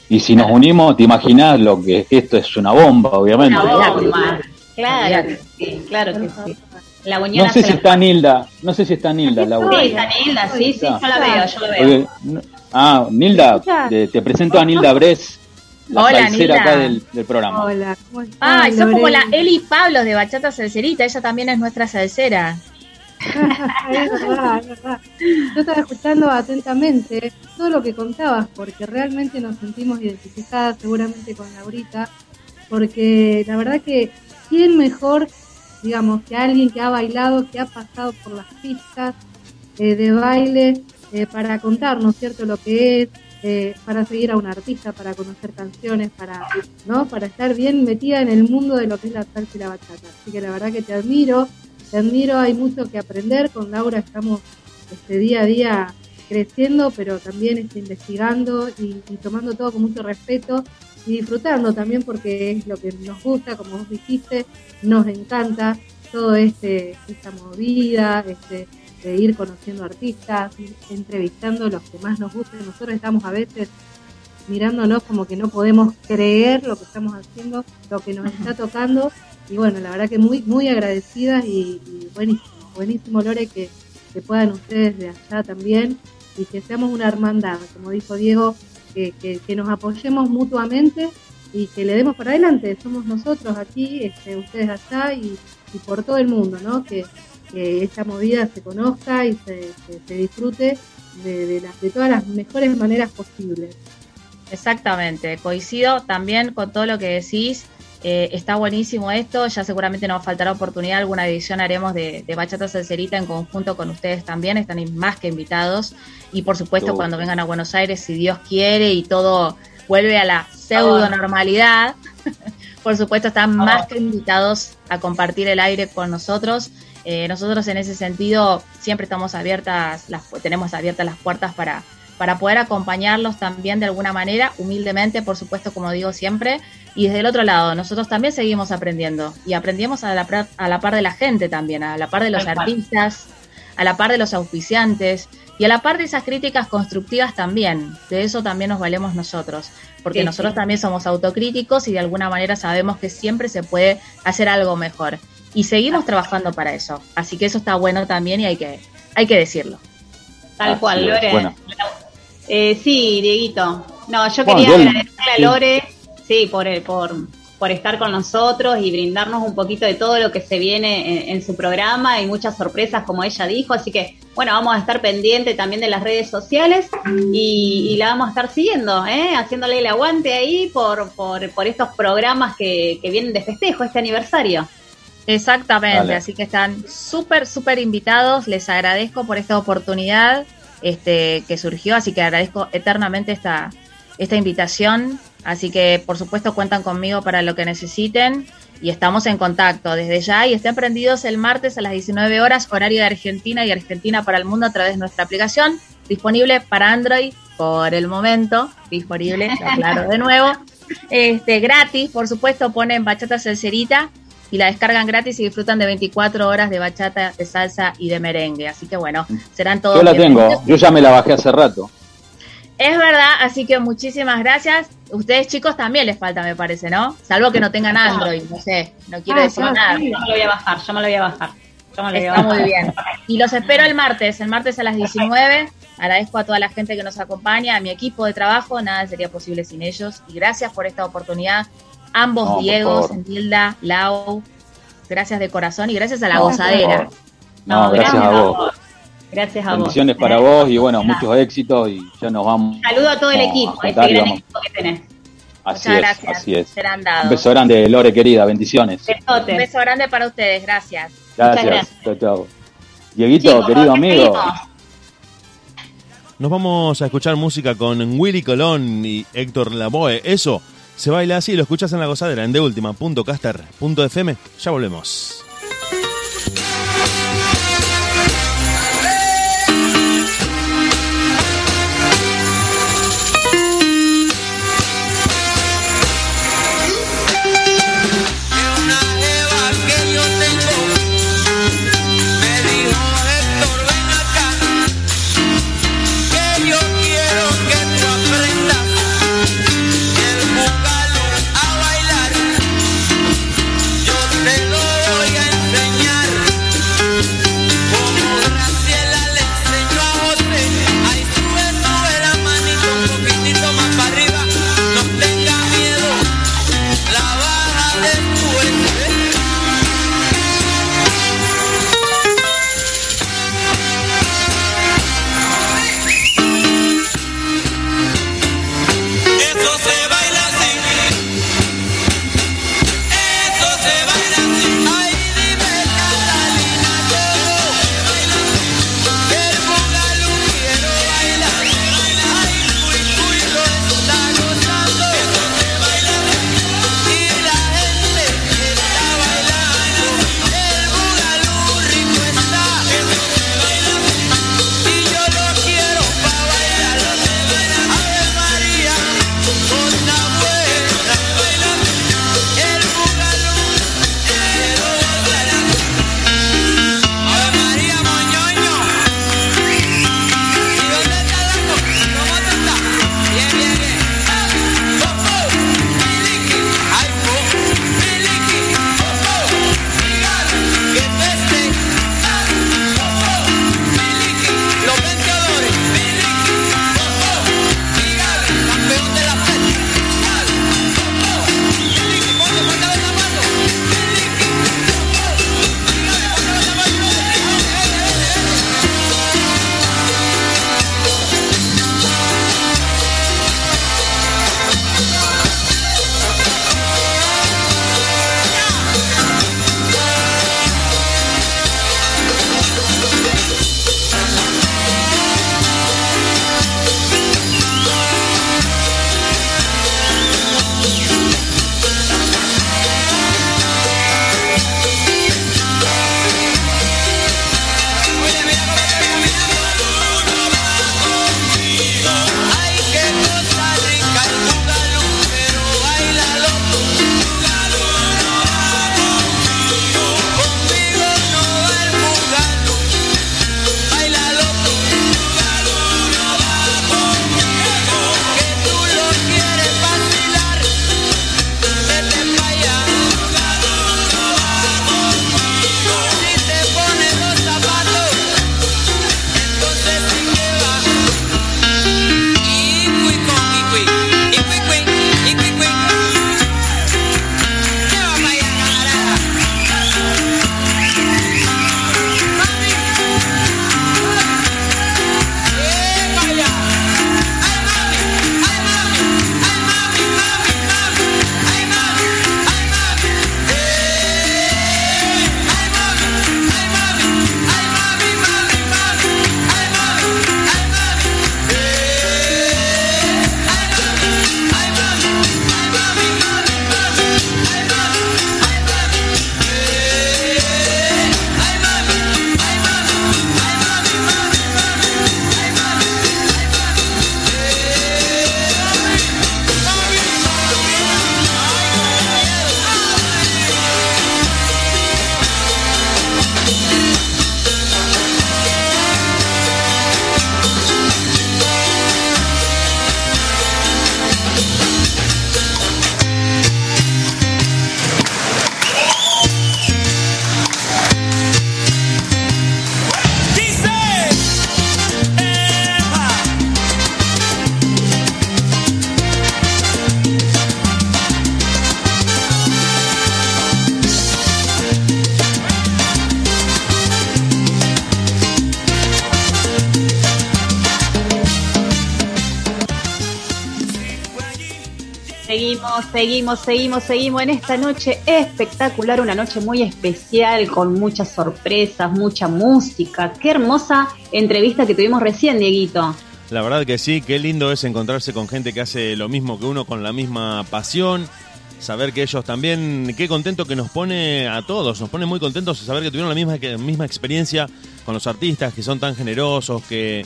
Y si nos unimos, te imaginas lo que esto es una bomba, obviamente. Una bomba. Claro sí, claro que sí. La unión No sé si la está Nilda, no sé si está Nilda, Laura. Sí, está Nilda, sí, sí, yo la veo, yo la veo. Ah, Nilda, te, te presento a Nilda Bres, la Hola, Nilda. acá del, del programa. Hola, ¿cómo estás? Ah, y sos como la? Eli Pablos de Bachata Salserita, ella también es nuestra salsera. [laughs] es verdad, es verdad. Yo estaba escuchando atentamente todo lo que contabas, porque realmente nos sentimos identificadas seguramente con Laurita, porque la verdad que quién mejor, digamos, que alguien que ha bailado, que ha pasado por las pistas eh, de baile, eh, para contarnos, ¿cierto?, lo que es, eh, para seguir a un artista, para conocer canciones, para, ¿no?, para estar bien metida en el mundo de lo que es la salsa y la bachata. Así que la verdad que te admiro, te admiro, hay mucho que aprender. Con Laura estamos este, día a día creciendo, pero también este, investigando y, y tomando todo con mucho respeto y disfrutando también porque es lo que nos gusta, como vos dijiste, nos encanta todo este esta movida, este de ir conociendo artistas, ir entrevistando los que más nos gusten. Nosotros estamos a veces mirándonos como que no podemos creer lo que estamos haciendo, lo que nos está tocando. Y bueno, la verdad que muy, muy agradecidas y, buenísimo, buenísimo Lore que, que puedan ustedes de allá también y que seamos una hermandad, como dijo Diego, que, que, nos apoyemos mutuamente y que le demos para adelante. Somos nosotros aquí, este, ustedes allá y, y por todo el mundo, ¿no? Que, que esta movida se conozca y se, se, disfrute de, de, la- de todas las mejores maneras posibles. Exactamente, coincido también con todo lo que decís. Eh, está buenísimo esto, ya seguramente nos faltará oportunidad, alguna edición haremos de, de Bachata Salserita en conjunto con ustedes también, están más que invitados. Y por supuesto, Oh. cuando vengan a Buenos Aires, si Dios quiere y todo vuelve a la pseudo normalidad, [laughs] por supuesto están más que invitados a compartir el aire con nosotros. Eh, nosotros en ese sentido siempre estamos abiertas, las, tenemos abiertas las puertas para, para poder acompañarlos también de alguna manera, humildemente, por supuesto, como digo siempre. Y desde el otro lado, nosotros también seguimos aprendiendo y aprendemos a la, a la par de la gente también, a la par de los artistas, a la par de los auspiciantes y a la par de esas críticas constructivas también. De eso también nos valemos nosotros, porque Sí, nosotros sí. también somos autocríticos y de alguna manera sabemos que siempre se puede hacer algo mejor. Y seguimos trabajando para eso. Así que eso está bueno también y hay que, hay que decirlo. Tal Así cual, Lore. bueno. Eh, sí, Dieguito. No, yo Bueno, quería agradecerle a. Lore, sí, por, el- por, por estar con nosotros y brindarnos un poquito de todo lo que se viene en, en su programa y muchas sorpresas, como ella dijo. Así que, bueno, vamos a estar pendientes también de las redes sociales y, y la vamos a estar siguiendo, ¿eh? haciéndole el aguante ahí por, por, por estos programas que, que vienen de festejo, este aniversario. Exactamente, Dale. así que están súper, súper invitados. Les agradezco por esta oportunidad este, que surgió, así que agradezco eternamente esta, esta invitación. Así que, por supuesto, cuentan conmigo para lo que necesiten y estamos en contacto desde ya. Y estén prendidos el martes a las 19 horas, horario de Argentina y Argentina para el mundo a través de nuestra aplicación, disponible para Android por el momento, disponible, lo aclaro de nuevo. [laughs] Este, gratis, por supuesto, ponen bachata salserita y la descargan gratis y disfrutan de 24 horas de bachata, de salsa y de merengue. Así que bueno, serán todos Yo la tengo, yo ya me la bajé hace rato. Es verdad, así que muchísimas gracias. Ustedes chicos también les falta, me parece, ¿no? Salvo que no tengan Android, no sé, no quiero Ah, decir nada. sí. Yo me lo voy a bajar, yo me lo voy a bajar. Yo me lo voy a Está bajar. muy bien. Y los espero el martes, el martes a las 19. Agradezco a toda la gente que nos acompaña, a mi equipo de trabajo, nada sería posible sin ellos. Y gracias por esta oportunidad. Ambos No, Diegos. Nilda, Lau, gracias de corazón y gracias a la No, gozadera. No, gracias a vos. Gracias a vos. Bendiciones para vos y bueno, muchos éxitos y ya nos vamos. Saludo a todo el equipo, a y gran vamos. equipo que tenés. Así Muchas es, gracias. así es. Serán Un beso grande, Lore querida, bendiciones. Besotes. Un beso grande para ustedes, gracias. Gracias. gracias. Chao, chao. Dieguito, Chicos, querido amigo. Nos vamos a escuchar música con Willy Colón y Héctor Lavoe. Eso se baila así, lo escuchas en la gozadera en deultima.caster.fm. Ya volvemos. Seguimos, seguimos, seguimos, en esta noche espectacular, una noche muy especial, con muchas sorpresas, mucha música. Qué hermosa entrevista que tuvimos recién, Dieguito. La verdad que sí, qué lindo es encontrarse con gente que hace lo mismo que uno, con la misma pasión. Saber que ellos también, qué contento que nos pone a todos, nos pone muy contentos saber que tuvieron la misma, misma experiencia con los artistas, que son tan generosos, que,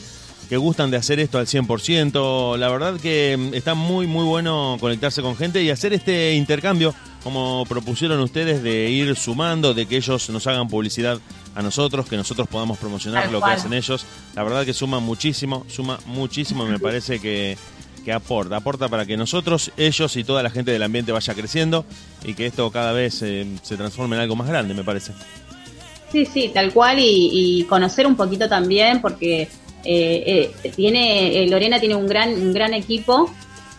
que gustan de hacer esto al 100%. La verdad que mm, está muy, muy bueno conectarse con gente y hacer este intercambio, como propusieron ustedes, de ir sumando, de que ellos nos hagan publicidad a nosotros, que nosotros podamos promocionar Tal lo cual. que hacen ellos. La verdad que suma muchísimo, suma muchísimo, me parece que, que aporta, aporta para que nosotros, ellos y toda la gente del ambiente vaya creciendo y que esto cada vez eh, se transforme en algo más grande, me parece. Sí, sí, tal cual, y, y conocer un poquito también, porque eh, eh, tiene eh, Lorena tiene un gran, un gran equipo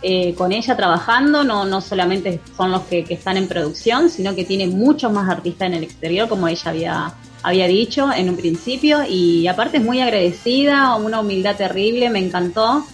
eh, con ella trabajando, no, no solamente son los que, que están en producción, sino que tiene muchos más artistas en el exterior, como ella había, había dicho en un principio, y aparte es muy agradecida, una humildad terrible, me encantó.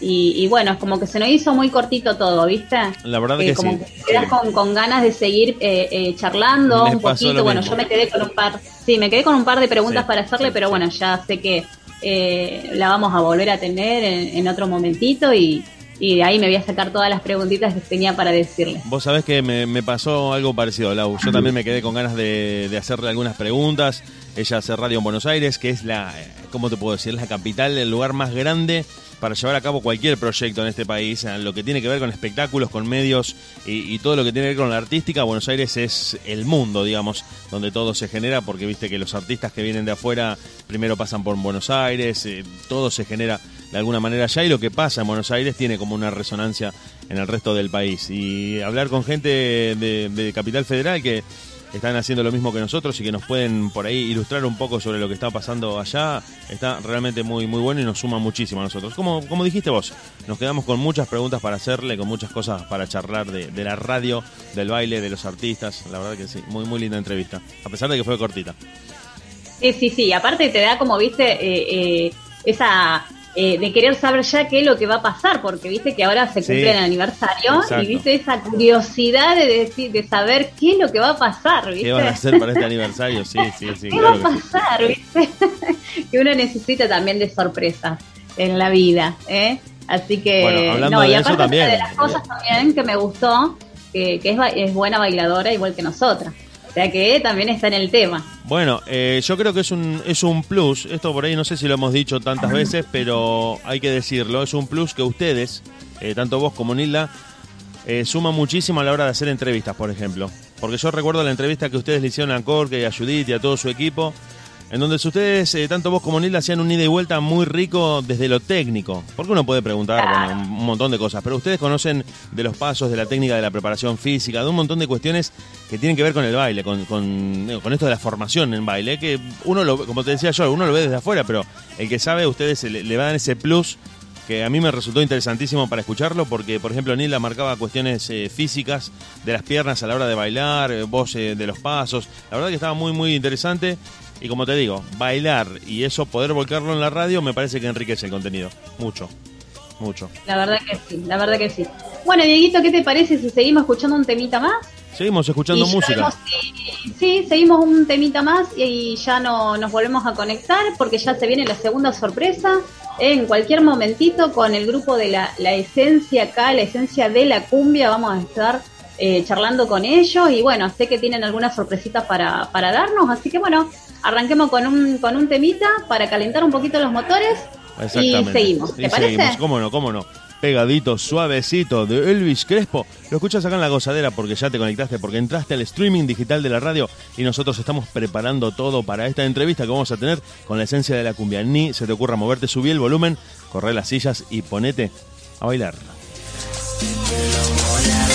Y, y bueno, es como que se nos hizo muy cortito todo, ¿viste? La verdad Eh, que como sí. que te quedas con, con ganas de seguir eh, eh, charlando Les un poquito. Bueno, mismo. yo me quedé con un par, sí, me quedé con un par de preguntas Sí, para hacerle, sí, pero bueno, ya sé que eh, la vamos a volver a tener en, en otro momentito y, de ahí me voy a sacar todas las preguntitas que tenía para decirle. Vos sabés que me, pasó algo parecido, Lau. Yo también me quedé con ganas de, de hacerle algunas preguntas. Ella hace radio en Buenos Aires, que es la, eh, ¿cómo te puedo decir? Es la capital, el lugar más grande para llevar a cabo cualquier proyecto en este país. Lo que tiene que ver con espectáculos, con medios y, todo lo que tiene que ver con la artística, Buenos Aires es el mundo, digamos, donde todo se genera, porque viste que los artistas que vienen de afuera primero pasan por Buenos Aires, eh, todo se genera de alguna manera allá y lo que pasa en Buenos Aires tiene como una resonancia en el resto del país. Y hablar con gente de Capital Federal que están haciendo lo mismo que nosotros y que nos pueden por ahí ilustrar un poco sobre lo que está pasando allá, está realmente muy muy bueno y nos suma muchísimo a nosotros. Como, como dijiste vos, nos quedamos con muchas preguntas para hacerle, con muchas cosas para charlar de, de la radio, del baile, de los artistas. La verdad que sí, muy muy linda entrevista, a pesar de que fue cortita. Sí, sí, sí. Aparte te da como, viste, eh, eh, esa eh, de querer saber ya qué es lo que va a pasar, porque viste que ahora se Sí. cumple el aniversario Exacto. y viste esa curiosidad de decir, de saber qué es lo que va a pasar, viste. ¿Qué van a hacer para este [laughs] aniversario? Sí, sí, sí, ¿Qué claro va a sí. pasar, viste? [laughs] que uno necesita también de sorpresas en la vida, ¿eh? Así que, Bueno, hablando no, y de eso aparte también. una de las cosas también que me gustó, que, que es, es buena bailadora igual que nosotras. O sea que también está en el tema. Bueno, eh, yo creo que es un, es un plus, esto por ahí no sé si lo hemos dicho tantas veces, pero hay que decirlo, es un plus que ustedes, eh, tanto vos como Nilda, eh, suman muchísimo a la hora de hacer entrevistas, por ejemplo. Porque yo recuerdo la entrevista que ustedes le hicieron a Corke y a Judith y a todo su equipo, en donde ustedes, eh, tanto vos como Nilda, hacían un ida y vuelta muy rico desde lo técnico. Porque uno puede preguntar bueno, un montón de cosas, pero ustedes conocen de los pasos, de la técnica de la preparación física, de un montón de cuestiones que tienen que ver con el baile, con, con, con esto de la formación en baile, que uno lo, como te decía yo, uno lo ve desde afuera, pero el que sabe, a ustedes le, le dan ese plus que a mí me resultó interesantísimo para escucharlo porque, por ejemplo, Nila marcaba cuestiones eh, físicas de las piernas a la hora de bailar, eh, vos eh, de los pasos. La verdad que estaba muy, muy interesante. Y como te digo, bailar y eso, poder volcarlo en la radio, me parece que enriquece el contenido. Mucho, mucho. La verdad que sí, la verdad que sí. Bueno, Dieguito, ¿qué te parece si seguimos escuchando un temita más? Seguimos escuchando Y música. vemos sí, seguimos un temita más y ya no, nos volvemos a conectar porque ya se viene la segunda sorpresa en cualquier momentito con el grupo de la, la esencia acá, la esencia de la cumbia. Vamos a estar eh, charlando con ellos y bueno, sé que tienen algunas sorpresitas para, para darnos, así que bueno, arranquemos con un, con un temita para calentar un poquito los motores y Exactamente. seguimos. ¿Te Y parece? seguimos. ¿Cómo no? ¿Cómo no? Pegadito, suavecito de Elvis Crespo. Lo escuchas acá en la gozadera porque ya te conectaste, porque entraste al streaming digital de la radio y nosotros estamos preparando todo para esta entrevista que vamos a tener con la esencia de la cumbia. Ni se te ocurra moverte, subí el volumen, corre las sillas y ponete a bailar. Vamos a bailar,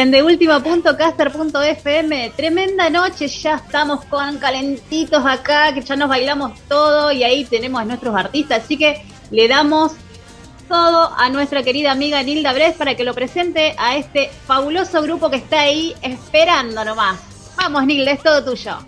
en deultima.caster.fm. Tremenda noche, ya estamos con calentitos acá, que ya nos bailamos todo y ahí tenemos a nuestros artistas. Así que le damos todo a nuestra querida amiga Nilda Bres para que lo presente a este fabuloso grupo que está ahí esperando nomás. Vamos, Nilda, es todo tuyo.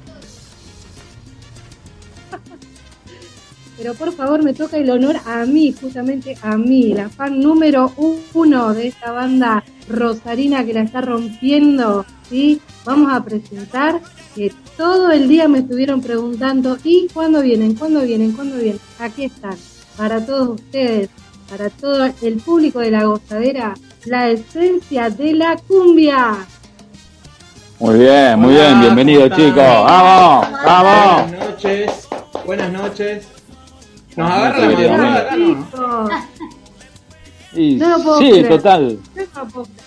[laughs] Pero por favor me toca el honor a mí, justamente a mí, la fan número uno de esta banda rosarina que la está rompiendo, ¿sí? Vamos a presentar que todo el día me estuvieron preguntando, ¿y cuándo vienen? ¿Cuándo vienen? ¿Cuándo vienen? Aquí están, para todos ustedes, para todo el público de la gozadera, la esencia de la cumbia. Muy bien, muy bien, bienvenido chicos. Vamos, vamos. Buenas noches. Buenas noches. Nos agarra la madrugada ¿no? Y No lo puedo sí, creer. total. no lo puedo creer.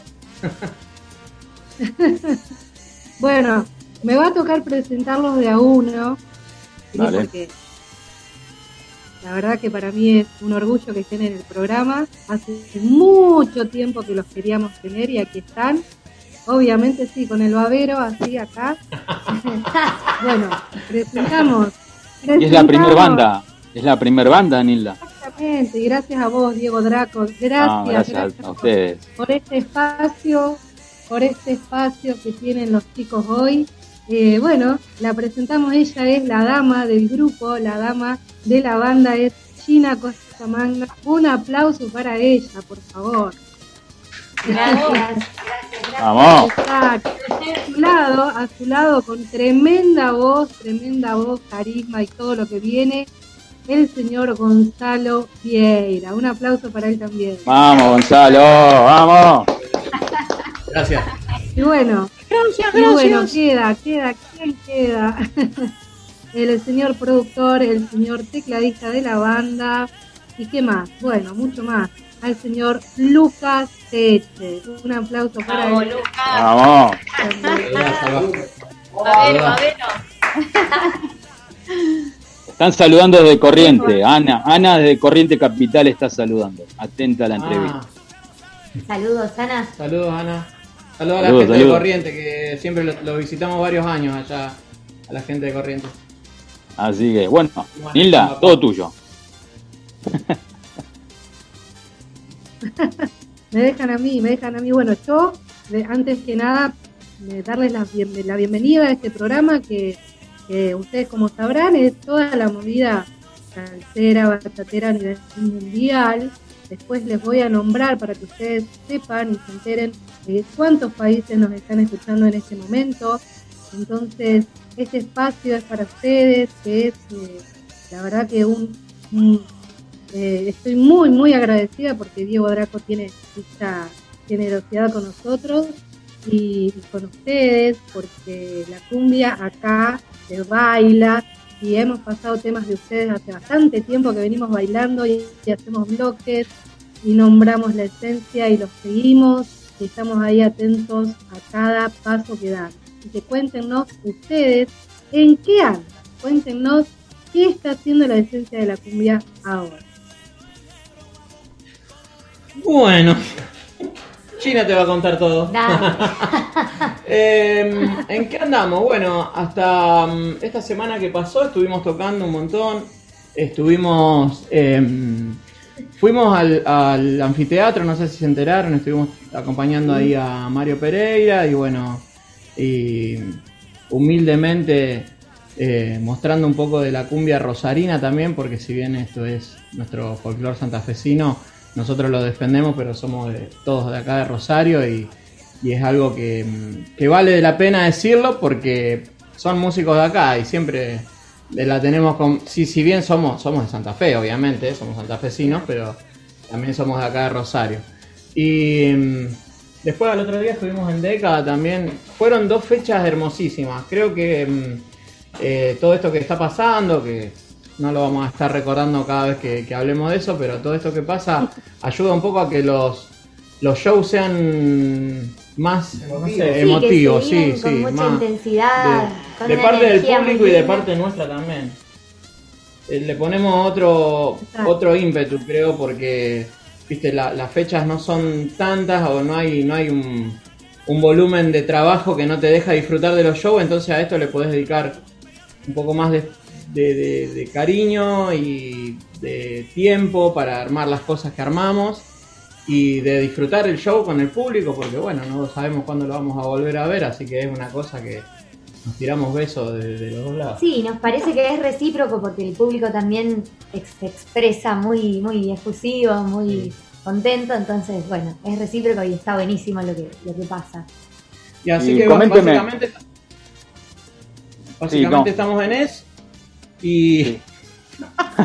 [laughs] bueno, me va a tocar presentarlos de a uno, porque la verdad que para mí es un orgullo que estén en el programa. Hace mucho tiempo que los queríamos tener y aquí están. Obviamente sí, con el babero así acá. [laughs] bueno, presentamos. Y es la primer banda. Es la primer banda, Nilda. Y gracias a vos, Diego Draco. Gracias, No, gracias a- gracias a ustedes. por este espacio, por este espacio que tienen los chicos hoy. Eh, bueno, la presentamos, ella es la dama del grupo, la dama de la banda es China Costa Magna. Un aplauso para ella, por favor. Gracias. Vamos. Exacto. A su lado, a su lado, con tremenda voz, tremenda voz, carisma y todo lo que viene, el señor Gonzalo Vieira. Un aplauso para él también. Vamos, Gonzalo, vamos. Gracias. Y bueno, y bueno, queda, queda, ¿quién queda? [laughs] el señor productor, el señor tecladista de la banda, ¿y qué más? Bueno, mucho más. Al señor Lucas Teche. Un aplauso para Vamos, él. Lucas. Vamos. Saludos abajo. [laughs] Están saludando desde Corriente. Ana, Ana desde Corriente Capital está saludando. Atenta a la entrevista. Ah, Saludos, Ana. saludos, Ana. Saludos a la Saludos, gente de. Corriente, que siempre lo, lo visitamos varios años allá, a la gente de Corriente. Así que, bueno, Nilda, todo tuyo. [laughs] me dejan a mí, me dejan a mí. Bueno, yo, antes que nada, darles la, bien- la bienvenida a este programa que, ustedes, como sabrán, es toda la movida salsera, bachatera a nivel mundial. Después les voy a nombrar para que ustedes sepan y se enteren cuántos países nos están escuchando en este momento. Entonces, este espacio es para ustedes, que es eh, la verdad que un- eh, estoy muy, muy agradecida porque Diego Draco tiene esta generosidad con nosotros y, y con ustedes, porque la cumbia acá se baila y hemos pasado temas de ustedes hace bastante tiempo que venimos bailando y, y hacemos bloques y nombramos la esencia y los seguimos y estamos ahí atentos a cada paso que dan. Así que cuéntenos ustedes en qué andan, cuéntenos qué está haciendo la esencia de la cumbia ahora. Bueno, China te va a contar todo. Eh, [laughs] ¿En qué andamos? Bueno, hasta mm, esta semana que pasó estuvimos tocando un montón. Estuvimos. eh, fuimos al, al anfiteatro, no sé si se enteraron. Estuvimos acompañando ahí a Mario Pereira y bueno. Y humildemente eh, mostrando un poco de la cumbia rosarina también, porque si bien esto es nuestro folclore santafesino, nosotros lo defendemos, pero somos de- todos de acá de Rosario y, y es algo que, que vale la pena decirlo porque son músicos de acá y siempre la tenemos con... Si, si bien somos, somos de Santa Fe, obviamente, somos santafesinos, pero también somos de acá de Rosario. Y mm, después al otro día estuvimos en década también. Fueron dos fechas hermosísimas. Creo que mm, eh, todo esto que está pasando, que no lo vamos a estar recordando cada vez que, que hablemos de eso, pero todo esto que pasa ayuda un poco a que los, los shows sean más no sé, emotivos, sí, con sí, mucha más intensidad, de, con de una parte del público y de parte nuestra también. Eh, Le ponemos otro Exacto. otro ímpetu, creo, porque viste la- las fechas no son tantas o no hay no hay un, un volumen de trabajo que no te deja disfrutar de los shows, entonces a esto le podés dedicar un poco más de, de- de- de cariño y de tiempo para armar las cosas que armamos y de disfrutar el show con el público, porque bueno, no sabemos cuándo lo vamos a volver a ver, así que es una cosa que nos tiramos besos de, de los dos lados. Sí, nos parece que es recíproco porque el público también ex- se expresa muy, muy efusivo, muy contento, entonces bueno, es recíproco y está buenísimo lo que, lo que pasa. Y así Y que coménteme. básicamente, básicamente no. estamos en es y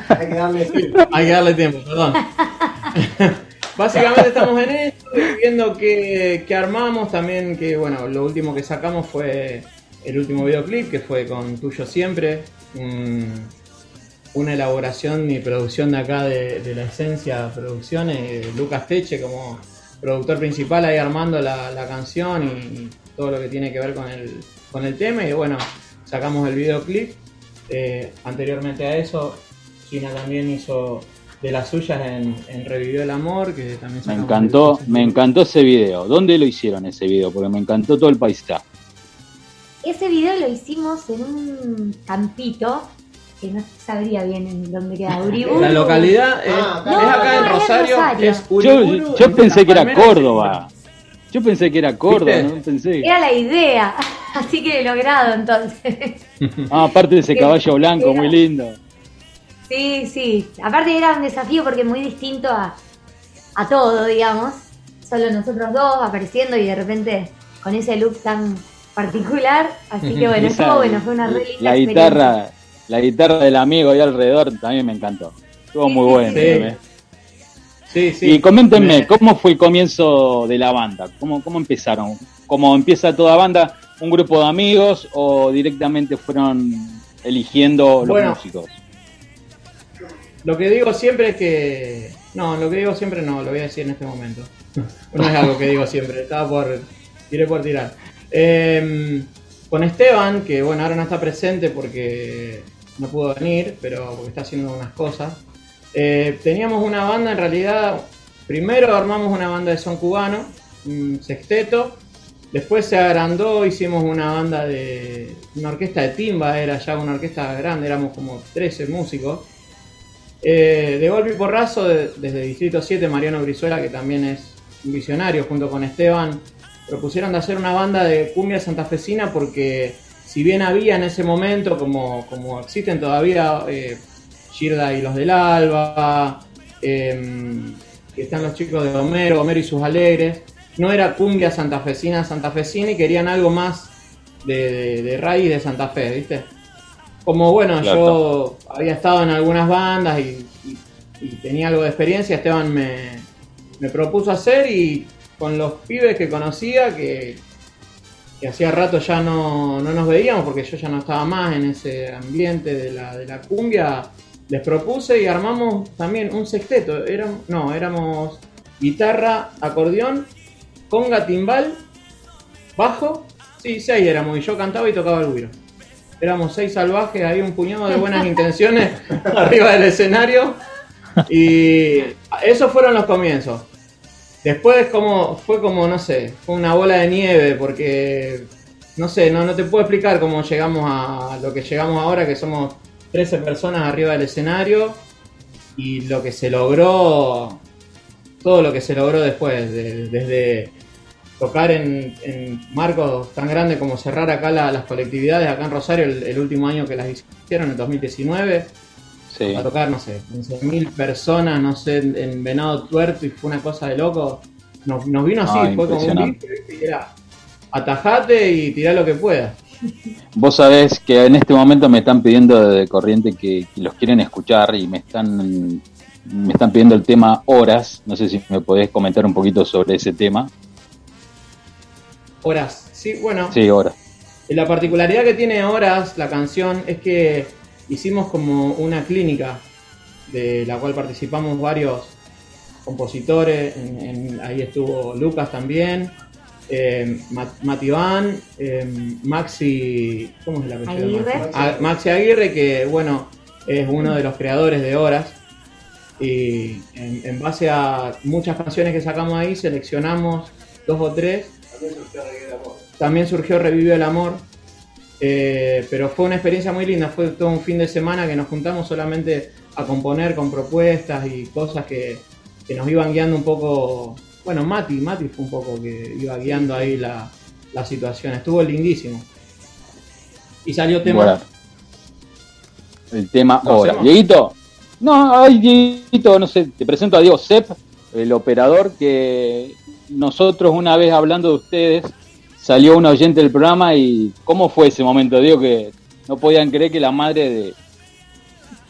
hay que darle [laughs] tiempo. Hay que darle tiempo, perdón. [laughs] básicamente estamos en esto, viendo que, que armamos también, que bueno, lo último que sacamos fue el último videoclip, que fue con Tuyo Siempre, un- una elaboración y producción de acá de, de la esencia producciones, eh, Lucas Teche como productor principal ahí armando la, la canción y, y todo lo que tiene que ver con el, con el tema y bueno, sacamos el videoclip. Eh, anteriormente a eso, China también hizo de las suyas en, en Revivió el Amor, que también Me encantó, me encantó ese video. ¿Dónde lo hicieron ese video? Porque me encantó todo el paisaje. Ese video lo hicimos en un campito que no sabría bien en dónde queda [laughs] Uriburu. La localidad eh, Ah, es no, acá en no, Rosario, Rosario. es Yo, Uriburu, yo entre pensé que era Córdoba. Yo pensé que era Córdoba, ¿Viste? no pensé. Era la idea, así que logrado entonces. [laughs] Ah, aparte de ese caballo blanco, muy lindo. Sí, sí. Aparte era un desafío porque es muy distinto a, a todo, digamos. Solo nosotros dos apareciendo y de repente con ese look tan particular. Así que [laughs] bueno, Esa- estuvo bueno, fue una re linda La experiencia. guitarra, la guitarra del amigo ahí alrededor también me encantó. Estuvo muy bueno. sí. ¿eh? Sí, sí. Y coméntenme, Me- ¿cómo fue el comienzo de la banda? ¿Cómo, ¿Cómo empezaron? ¿Cómo empieza toda banda? ¿Un grupo de amigos o directamente fueron eligiendo los Bueno. músicos? Lo que digo siempre es que. No, lo que digo siempre no, lo voy a decir en este momento. [laughs] No es algo que digo siempre, estaba por. Tiré por tirar. Eh, con Esteban, que bueno, ahora no está presente porque no pudo venir, pero porque está haciendo unas cosas. Eh, teníamos una banda, en realidad, primero armamos una banda de son cubano, un sexteto, después se agrandó, hicimos una banda de una orquesta de timba, era ya una orquesta grande, éramos como 13 músicos. Eh, de golpe y porrazo, de- desde Distrito 7, Mariano Brizuela, que también es un visionario, junto con Esteban, propusieron de hacer una banda de cumbia santafesina porque si bien había en ese momento, como, como existen todavía, eh, Girda y los del Alba, em, que están los chicos de Homero, Homero y sus alegres, no era cumbia santafesina, santafesina y querían algo más de, de- de raíz de Santa Fe, ¿viste? Como bueno, Claro. yo había estado en algunas bandas y, y- y tenía algo de experiencia, Esteban me, me propuso hacer y con los pibes que conocía, que, que hacía rato ya no, no nos veíamos porque yo ya no estaba más en ese ambiente de la, de la cumbia, les propuse y armamos también un sexteto. Éramos, no, éramos guitarra, acordeón, conga, timbal, bajo, sí, seis éramos y yo cantaba y tocaba el güiro. Éramos seis salvajes, ahí un puñado de buenas [laughs] intenciones [laughs] arriba del escenario y esos fueron los comienzos. Después como fue como, no sé, fue una bola de nieve porque, no sé, no, no te puedo explicar cómo llegamos a lo que llegamos ahora, que somos 13 personas arriba del escenario y lo que se logró, todo lo que se logró después, de- desde tocar en, en marcos tan grandes como cerrar acá la- las colectividades, acá en Rosario, el, el último año que las hicieron, en 2019, Sí. a tocar, no sé, 15.000 personas, no sé, en, en Venado Tuerto y fue una cosa de loco. Nos, nos vino así, Ah, fue como un y era atajate y tirá lo que puedas. Vos sabés que en este momento me están pidiendo de corriente que, que los quieren escuchar y me están me están pidiendo el tema horas. No sé si me podés comentar un poquito sobre ese tema. Horas, sí, bueno, Sí, horas. la particularidad que tiene Horas la canción es que hicimos como una clínica de la cual participamos varios compositores, en- en- ahí estuvo Lucas también, eh, Ma- Mati Van, eh, Maxi, ¿cómo es el apellido? de Aguirre. Ah, Maxi Aguirre, que bueno, es uno de los creadores de Horas. Y en, en base a muchas canciones que sacamos ahí, seleccionamos dos o tres. También surgió Revivió el Amor. Eh, pero fue una experiencia muy linda, fue todo un fin de semana que nos juntamos solamente a componer con propuestas y cosas que, que nos iban guiando un poco. Bueno, Mati, Mati fue un poco que iba guiando ahí la, la situación, estuvo lindísimo. Y salió tema. Bueno, el tema ¿Lo horas. hacemos? Dieguito. No, ay, Dieguito, no sé, te presento a Diego Sepp, el operador que nosotros una vez hablando de ustedes salió un oyente del programa y ¿cómo fue ese momento? Digo que no podían creer que la madre de,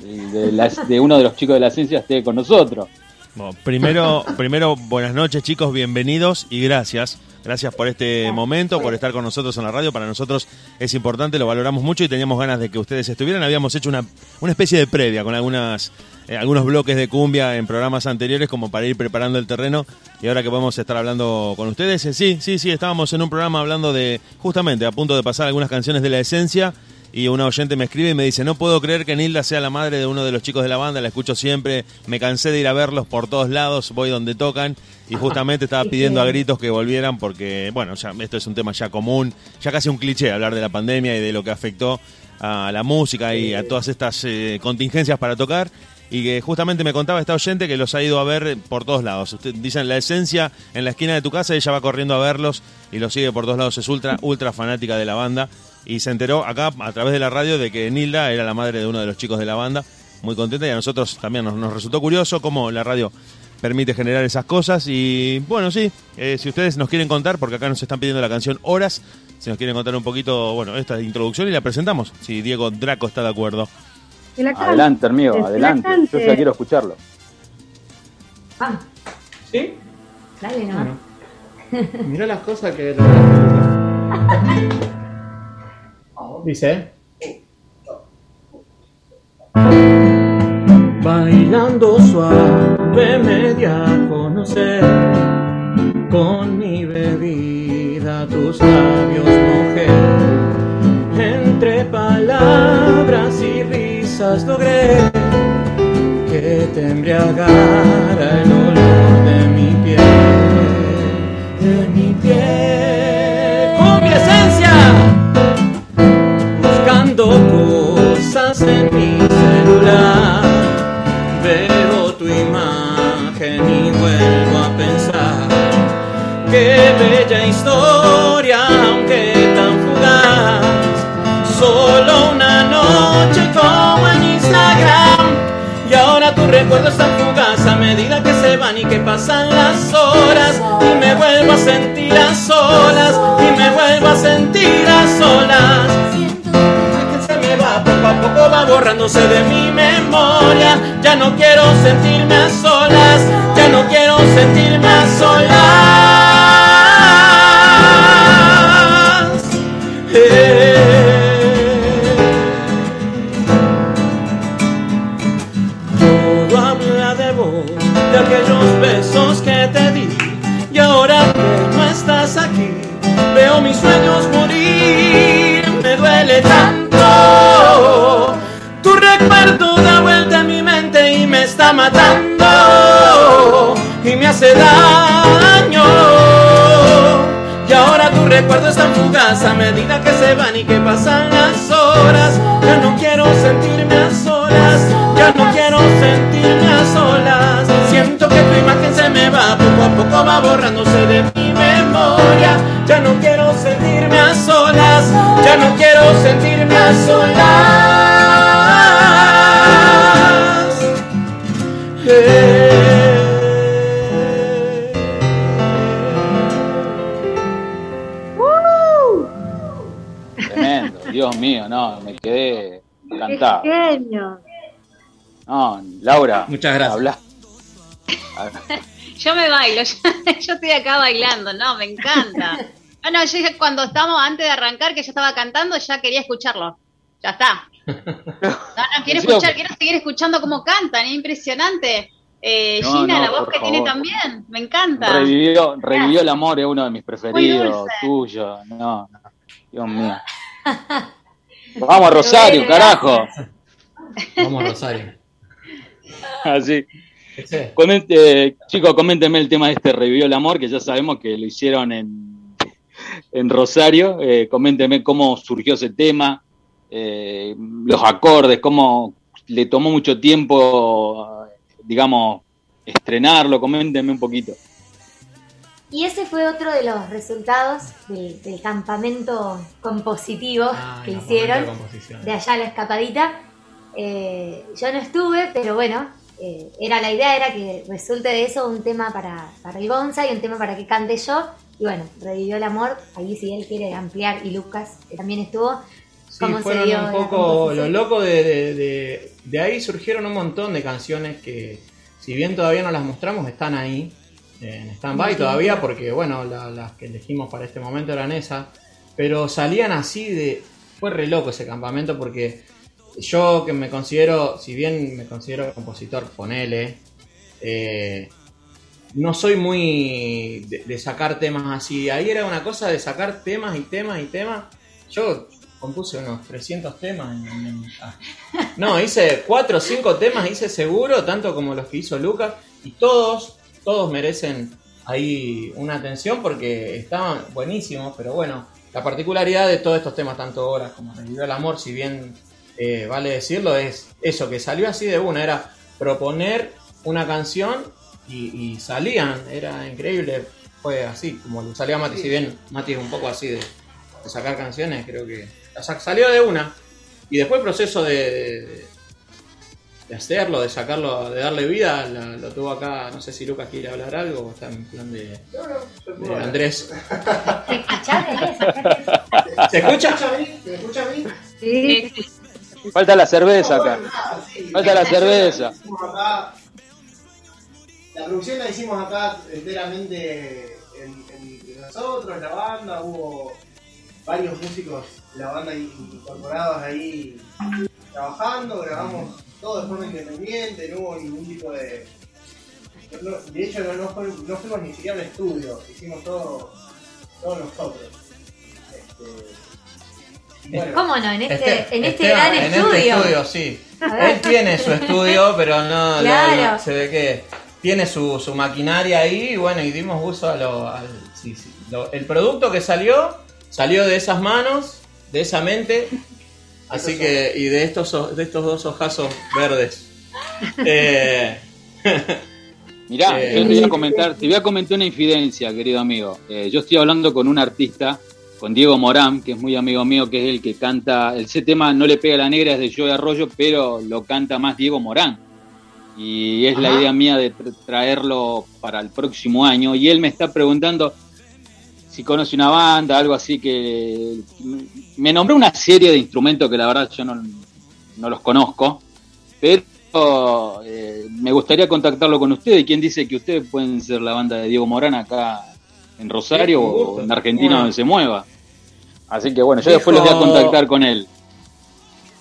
de, de la- de uno de los chicos de la ciencia esté con nosotros. Bueno, primero, [laughs] primero, buenas noches chicos, bienvenidos y gracias. Gracias por este momento, por estar con nosotros en la radio. Para nosotros es importante, lo valoramos mucho y teníamos ganas de que ustedes estuvieran. Habíamos hecho una, una especie de previa con algunas, eh, algunos bloques de cumbia en programas anteriores como para ir preparando el terreno. Y ahora que podemos estar hablando con ustedes, eh, sí, sí, sí, estábamos en un programa hablando de, justamente, a punto de pasar algunas canciones de la esencia. Y una oyente me escribe y me dice, no puedo creer que Nilda sea la madre de uno de los chicos de la banda, la escucho siempre, me cansé de ir a verlos por todos lados, voy donde tocan y justamente estaba pidiendo a gritos que volvieran porque, bueno, ya esto es un tema ya común, ya casi un cliché hablar de la pandemia y de lo que afectó a la música y a todas estas eh, contingencias para tocar y que justamente me contaba esta oyente que los ha ido a ver por todos lados. Usted, dicen la esencia en la esquina de tu casa, ella va corriendo a verlos y los sigue por todos lados, es ultra, ultra fanática de la banda y se enteró acá a través de la radio de que Nilda era la madre de uno de los chicos de la banda, muy contenta y a nosotros también nos, nos resultó curioso cómo la radio permite generar esas cosas y bueno, sí, eh, si ustedes nos quieren contar, porque acá nos están pidiendo la canción Horas, si nos quieren contar un poquito, bueno, esta introducción y la presentamos, si Diego Draco está de acuerdo. Adelante, amigo, adelante. Yo ya quiero escucharlo. Ah, ¿Sí? dale, ¿no? [laughs] Mirá las cosas que... [laughs] Dice... Bailando suave me di a conocer Con mi bebida tus labios mojé Entre palabras y risas logré que te embriagara el olor de mi piel, de mi piel, en mi celular. Veo tu imagen y vuelvo a pensar. Qué bella historia, aunque tan fugaz. Solo una noche como en Instagram. Y ahora tu recuerdo es tan fugaz a medida que se van y que pasan las horas. Y me vuelvo a sentir a solas. A poco va borrándose de mi memoria. Ya no quiero sentirme a solas. Ya no quiero sentirme a solas. Daño. Y ahora tu recuerdo es tan fugaz a medida que se van y que pasan las horas. Ya no quiero sentirme a solas, ya no quiero sentirme a solas. Siento que tu imagen se me va, poco a poco va borrándose de mi memoria. Ya no quiero sentirme a solas, ya no quiero sentirme a solas. Laura. Muchas gracias. Habla. [laughs] Yo me bailo, [laughs] yo, yo estoy acá bailando, no, me encanta. No, no, yo cuando estamos antes de arrancar, que yo estaba cantando, ya quería escucharlo. Ya está. No, no, quiero escuchar, quiero seguir escuchando cómo cantan, es impresionante. Eh, No, Gina, no, la voz que tiene también, me encanta. Revivió, revivió el amor, es uno de mis preferidos, tuyo. No, no, Dios mío. Vamos, Rosario, carajo. Vamos, Rosario. Así. [laughs] Sí. Comente, chicos, coméntenme el tema de este revivió el amor, que ya sabemos que lo hicieron en, [laughs] en Rosario. Eh, coméntenme cómo surgió ese tema, eh, los acordes, cómo le tomó mucho tiempo, digamos, estrenarlo. Coméntenme un poquito. Y ese fue otro de los resultados del, del campamento compositivo Ah, que hicieron, de de allá a la escapadita. Eh, yo no estuve, pero bueno, eh, era la idea era que resulte de eso un tema para, para el Gonza y un tema para que cante yo. Y bueno, revivió el amor. Ahí si él quiere ampliar, y Lucas, que también estuvo, Sí, fueron dio un poco composición. lo loco de, de, de- de ahí surgieron un montón de canciones que si bien todavía no las mostramos están ahí en stand-by todavía porque bueno la- las que elegimos para este momento eran esas pero salían así de fue re loco ese campamento porque yo que me considero si bien me considero compositor ponele eh, no soy muy de, sacar temas así. Ahí era una cosa de sacar temas y temas y temas. Yo compuse unos 300 temas. en- ah. No, hice 4 o 5 temas, hice seguro, tanto como los que hizo Lucas. Y todos, todos merecen ahí una atención porque estaban buenísimos. Pero bueno, la particularidad de todos estos temas, tanto horas como Revivió el Amor, si bien eh, vale decirlo, es eso, que salió así de una. Era proponer una canción y, y salían, era increíble, fue así, como le salió a Mati, si bien Mati es un poco así de, de sacar canciones, creo que salió de una, y después el proceso de, de, de hacerlo, de sacarlo, de darle vida, la- lo tuvo acá, no sé si Lucas quiere hablar algo, o está en plan de, de Andrés. [laughs] ¿Se escucha? ¿Se escucha Falta la cerveza acá. Falta la cerveza. La producción la hicimos acá enteramente en- en- entre nosotros, la banda, hubo varios músicos de la banda in- incorporados ahí trabajando, grabamos todo de forma independiente, no hubo ningún tipo de... de hecho no, no, fue- no fuimos ni siquiera a un estudio, hicimos todo, todo nosotros. Este, ¿Cómo no? En este, Este- en este Esteban, gran en estudio. este estudio, sí. [laughs] Él tiene su estudio, pero no, lo- Claro. lo- se ve que tiene su, su maquinaria ahí y bueno, y dimos uso a lo, al, sí, sí. Lo- el producto que salió, salió de esas manos, de esa mente, así que, y de estos, o- de estos dos ojazos verdes. [laughs] Eh, Mirá, Eh, yo te voy a comentar, te voy a comentar una infidencia, querido amigo. Eh, yo estoy hablando con un artista, con Diego Morán, que es muy amigo mío, que es el que canta, ese tema No le pega a la negra es de Joey Arroyo, pero lo canta más Diego Morán. Y es la idea mía de tra- traerlo para el próximo año. Y él me está preguntando si conoce una banda, algo así que... Me nombró una serie de instrumentos que la verdad yo no, no los conozco, pero eh, me gustaría contactarlo con ustedes. ¿Quién dice que ustedes pueden ser la banda de Diego Morán acá en Rosario o en Argentina Bueno. donde se mueva? Así que bueno, yo Dijo- después los voy a contactar con él.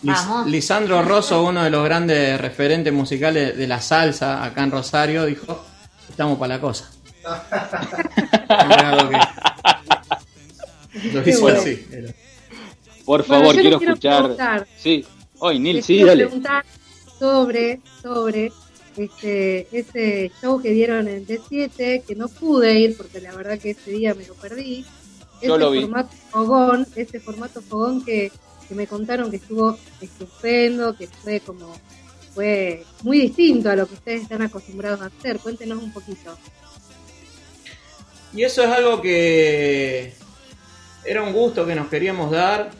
Lis- Lisandro Rosso, uno de los grandes referentes musicales de la salsa acá en Rosario, dijo, estamos para la cosa. [laughs] Mirá lo que- lo Qué hizo bueno. así. Por favor, quiero escuchar. preguntar. Sí, hoy Nil, Les sí, quiero dale. preguntar sobre, sobre este, ese show que dieron en D7, que no pude ir porque la verdad que ese día me lo perdí. Yo ese lo vi. formato fogón, ese formato fogón que, que me contaron que estuvo estupendo, que fue como fue muy distinto a lo que ustedes están acostumbrados a hacer. Cuéntenos un poquito. Y eso es algo que era un gusto que nos queríamos dar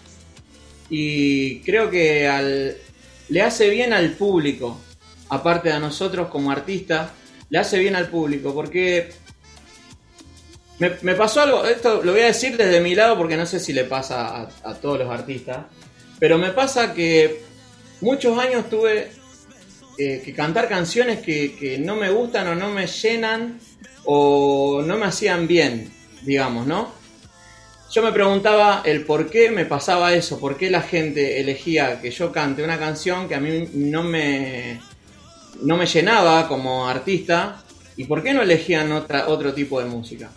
y creo que al, le hace bien al público, aparte de nosotros como artistas, le hace bien al público porque me, pasó algo, esto lo voy a decir desde mi lado porque no sé si le pasa a, a todos los artistas, pero me pasa que muchos años tuve eh, que cantar canciones que, que no me gustan o no me llenan o no me hacían bien, digamos, ¿no? Yo me preguntaba el por qué me pasaba eso, por qué la gente elegía que yo cante una canción que a mí no me, no me llenaba como artista y por qué no elegían otra, otro tipo de música.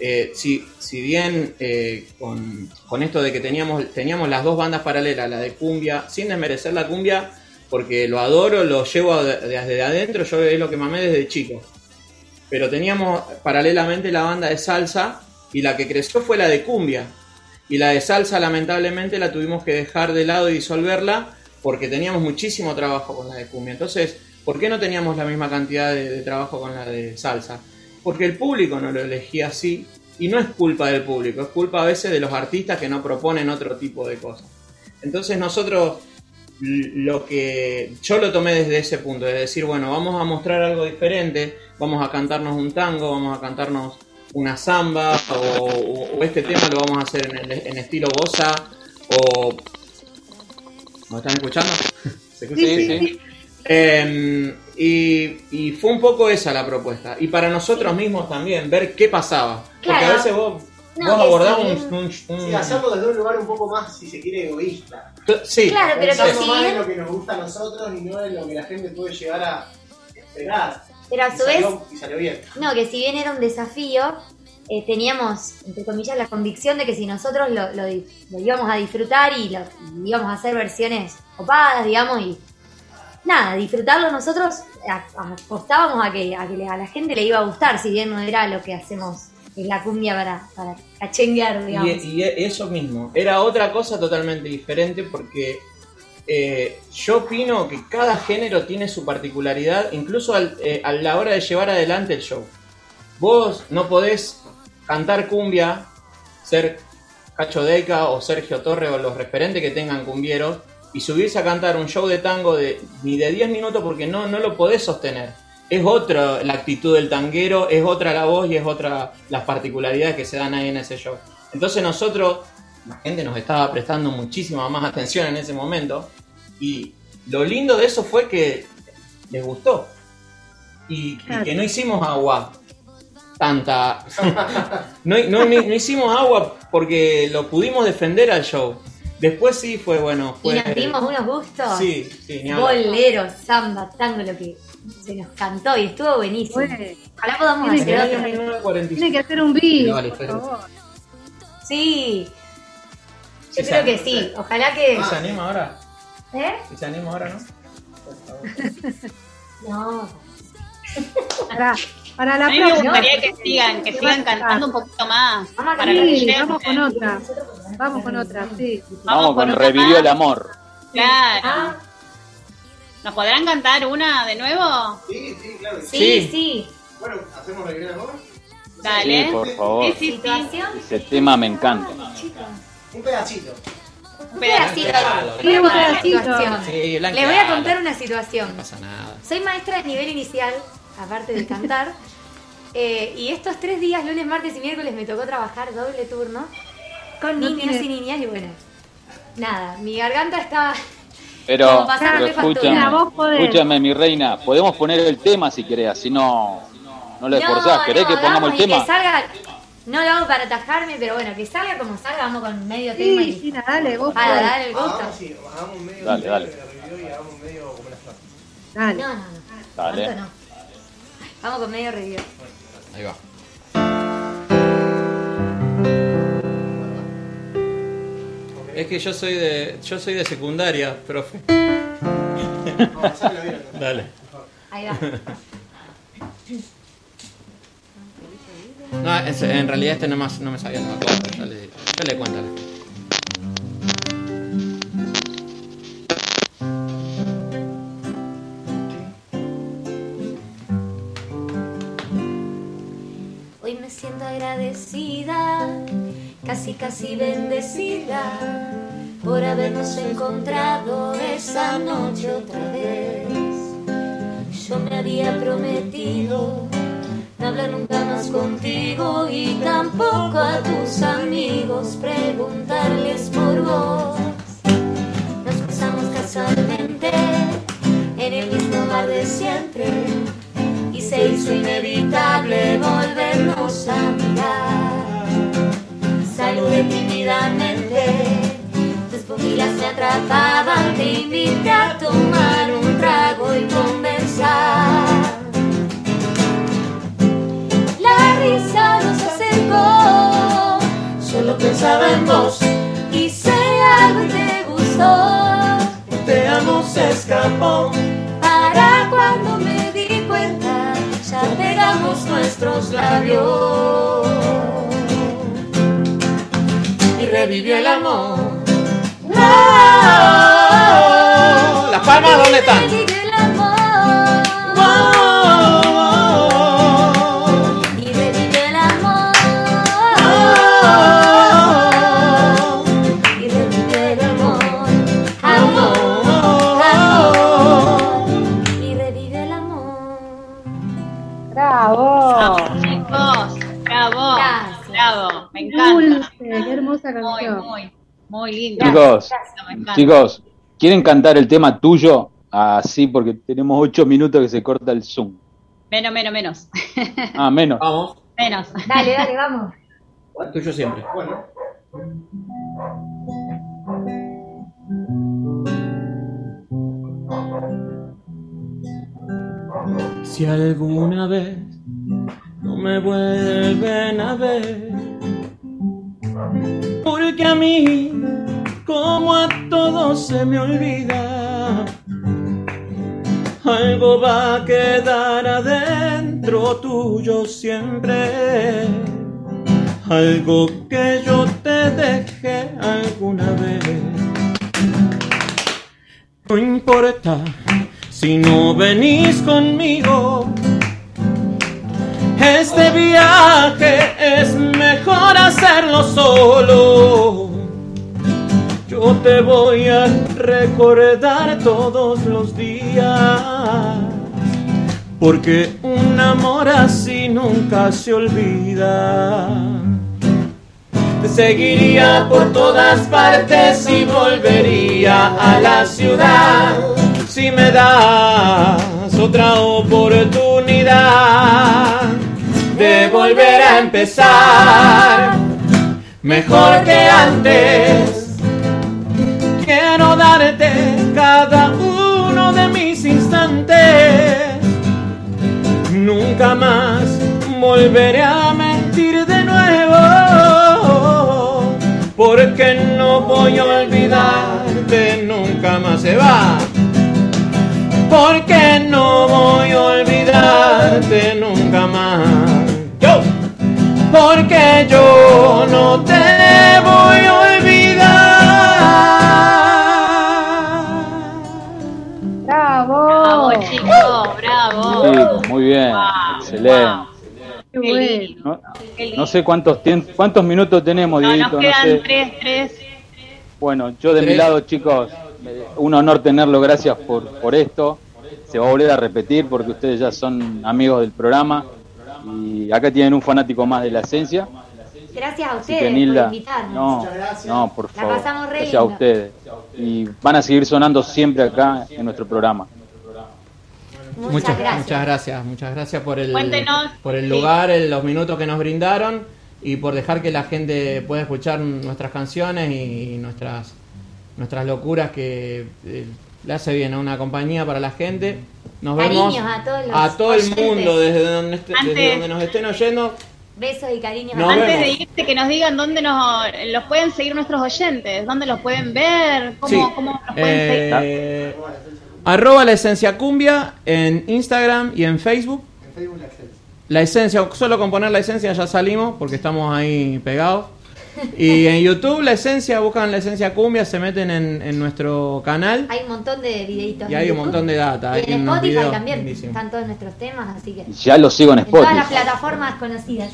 Eh, si, si bien eh, con, con esto de que teníamos, teníamos las dos bandas paralelas, la de cumbia, sin desmerecer la cumbia, porque lo adoro, lo llevo de- desde adentro, yo es lo que mamé desde chico. Pero teníamos paralelamente la banda de salsa y la que creció fue la de cumbia. Y la de salsa lamentablemente la tuvimos que dejar de lado y disolverla porque teníamos muchísimo trabajo con la de cumbia. Entonces, ¿por qué no teníamos la misma cantidad de, de trabajo con la de salsa? Porque el público no lo elegía así y no es culpa del público, es culpa a veces de los artistas que no proponen otro tipo de cosas. Entonces nosotros lo que yo lo tomé desde ese punto, de decir, bueno, vamos a mostrar algo diferente, vamos a cantarnos un tango, vamos a cantarnos una samba o, o- o este tema lo vamos a hacer en, el- en estilo bossa o ¿me están escuchando? [laughs] Sí, sí. Eh, y, y fue un poco esa la propuesta. Y para nosotros mismos también, ver qué pasaba. Porque a veces vos, No, vos abordás un, bien- un- un- Sí, hacerlo desde un lugar un poco más, si se quiere, egoísta. Sí, Claro, pero Pensando más en lo que nos gusta a nosotros y no en lo que la gente puede llegar a esperar. Pero a Y su vez, Y salió bien. no, que si bien era un desafío, eh, teníamos, entre comillas, la convicción de que si nosotros lo, lo di- lo íbamos a disfrutar y lo y íbamos a hacer versiones copadas, digamos, y nada, disfrutarlo nosotros, a- apostábamos a que, a que a la gente le iba a gustar, si bien no era lo que hacemos en la cumbia para, para cachenguear, digamos. Y, y eso mismo, era otra cosa totalmente diferente porque eh, yo opino que cada género tiene su particularidad, incluso al- eh, a la hora de llevar adelante el show. Vos no podés cantar cumbia, ser Cacho Deca o Sergio Torre o los referentes que tengan cumbieros y subirse a cantar un show de tango de ni de 10 minutos porque no, no lo podés sostener. Es otra la actitud del tanguero, es otra la voz y es otra las particularidades que se dan ahí en ese show. Entonces nosotros, la gente nos estaba prestando muchísima más atención en ese momento y lo lindo de eso fue que les gustó y, y que no hicimos agua tanta. No, [laughs] no- no- no hicimos agua porque lo pudimos defender al show. Después sí fue bueno. Y Fue, nos dimos unos gustos. Sí, sí, ni. Bolero, samba, tango, lo que se nos cantó y estuvo buenísimo. Ojalá podamos Tiene hacer. 1945. Tiene que hacer un vivo, Vale, por favor. Sí, Yo creo que sí. Ojalá que. ¿Se anima ahora? ¿Eh? ¿Y se anima ahora, no? [laughs] No. Para, para la A mí me gustaría que sigan, que sigan cantando un poquito más. Para Sí, vamos con otra. Vamos con otra, sí. Vamos con otra Revivió el amor. Claro. ¿Nos podrán cantar una de nuevo? Sí, sí, claro. que Sí, Sí. sí. Bueno, ¿hacemos revivir el amor? Dale. Sí, por favor. Sí, sí, sí. ¿Situación? Ese tema me encanta. Un pedacito. Un pedacito. Claro, Voy a un contar una pedacito. situación. Sí. Les voy a contar una situación. No pasa nada. Soy maestra de nivel inicial, aparte de cantar. [laughs] eh, y estos tres días, lunes, martes y miércoles, me tocó trabajar doble turno con No niños tiene- y niñas. Y bueno, nada, mi garganta está. [laughs] Pero, Como pasar pero escúchame, Vos podés. escúchame, mi reina. Podemos poner el tema si querés, así no, no lo esforzás. ¿Querés no, que pongamos el tema? Que salga, no lo hago para atajarme, pero bueno, que salga como salga, vamos con medio tema Sí, y sí, dale, vos para el gusto. Hagamos, sí, hagamos un medio Dale, dale. de revivió y hagamos un medio como las flores. Dale. No, no, no. Dale. No. Vamos con medio review. Ahí va. Es que yo soy de yo soy de secundaria, profe. [laughs] Dale. Ahí va. No, en realidad este no, más, no me sabía la cosa. Dale, dale cuenta. Agradecida, casi casi bendecida, por habernos encontrado esa noche otra vez. Yo me había prometido no hablar nunca más contigo y tampoco a tus amigos preguntarles por vos. Nos cruzamos casualmente en el mismo bar de siempre se hizo inevitable volvernos a mirar. Saludé tímidamente, tus pupilas me atrapaban, te invité a tomar un trago y conversar. La risa nos acercó, solo pensaba en vos, hice algo te gustó. Te amo se escapó. Nuestros labios. Y revivió el amor. ¿Las palmas dónde están? Chicos, chicos, ¿quieren cantar el tema tuyo? Así, porque tenemos ocho minutos que se corta el Zoom. Menos, menos, menos. [laughs] Ah, menos. Vamos. Menos. Dale, dale, vamos. [laughs] El tuyo siempre. Bueno, Si alguna vez no me vuelven a ver, porque a mí, como a todos se me olvida, algo va a quedar adentro tuyo siempre, algo que yo te dejé alguna vez. No importa si no venís conmigo. Este viaje es mejor hacerlo solo. Te voy a recordar todos los días. Porque un amor así nunca se olvida. Te seguiría por todas partes y volvería a la ciudad. Si me das otra oportunidad de volver a empezar, mejor que antes. Cada uno de mis instantes. Nunca más volveré a mentir de nuevo. porque no voy a olvidarte nunca más se va. Porque no voy a olvidarte nunca más. Yo. Porque yo no te voy a muy bien, excelente. ¡Qué bueno! No, no sé cuántos cuántos minutos tenemos, No, Dieguito, nos no quedan sé. tres, tres. Bueno, yo de mi lado, chicos, un honor tenerlo, gracias por, por esto. Se va a volver a repetir porque ustedes ya son amigos del programa y acá tienen un fanático más de la esencia. Gracias a ustedes que por Nilda, invitarnos. no, no, por La favor, pasamos re gracias a ustedes. Y van a seguir sonando siempre acá en nuestro programa. Muchas, Muchas gracias. muchas gracias, muchas gracias por el, Cuéntenos. por el lugar, el- los minutos que nos brindaron y por dejar que la gente pueda escuchar nuestras canciones y nuestras nuestras locuras que eh, le hace bien a una compañía para la gente. Nos vemos Cariños a todos los a todo el mundo desde donde, este- desde Antes- donde nos estén oyendo. Besos y cariños. Nos Antes vemos. de irte, que nos digan dónde nos los pueden seguir nuestros oyentes, dónde los pueden ver, cómo, Sí. cómo los pueden seguir. Arroba la esencia cumbia en Instagram y en Facebook. En Facebook la esencia. La esencia, solo con poner la esencia ya salimos porque estamos ahí pegados. Y [laughs] en YouTube la esencia, buscan la esencia cumbia, se meten en, en nuestro canal Hay un montón de videitos. y hay un montón de data. Y en Spotify videos también están todos nuestros temas, así que. Ya lo sigo en En todas las Spotify. plataformas conocidas.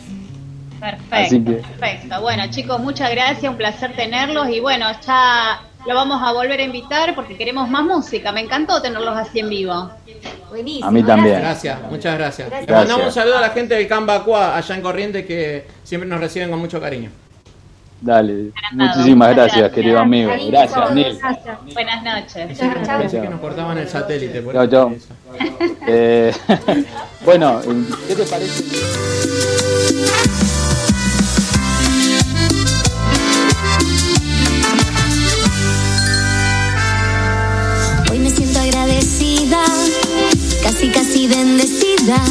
Perfecto, Así que- perfecto. Bueno, chicos, muchas gracias, un placer tenerlos y bueno, ya lo vamos a volver a invitar porque queremos más música. Me encantó tenerlos así en vivo. Buenísimo. A mí también. Gracias, muchas gracias. Gracias. Le mandamos un saludo a la gente del Cambacua allá en Corrientes que siempre nos reciben con mucho cariño. Dale, muchísimas gracias, gracias. querido amigo. Gracias, Nil. Buenas noches. Pensé que nos cortaban el satélite. por eso. Eh, [laughs] bueno, ¿qué te parece? Casi casi bendecida,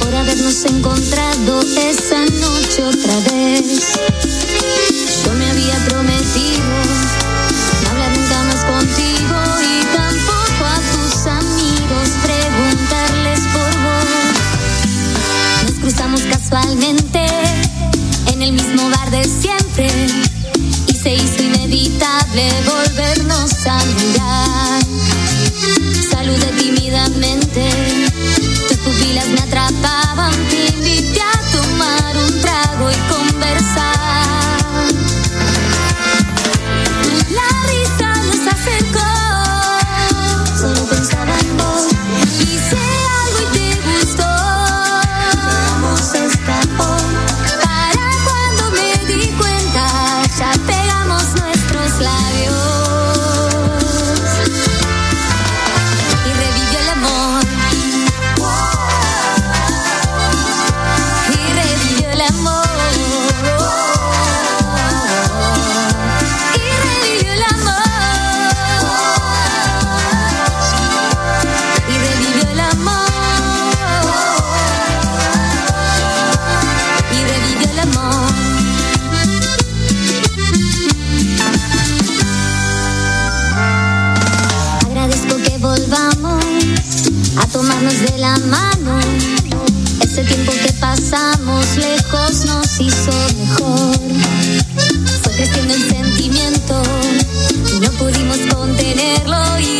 por habernos encontrado esa noche otra vez. Yo me había prometido no hablar nunca más contigo y tampoco a tus amigos preguntarles por vos. Nos cruzamos casualmente en el mismo bar de siempre y se hizo inevitable volvernos a mirar. Tomarnos de la mano. Ese tiempo que pasamos lejos nos hizo mejor. Fue creciendo el sentimiento y no pudimos contenerlo y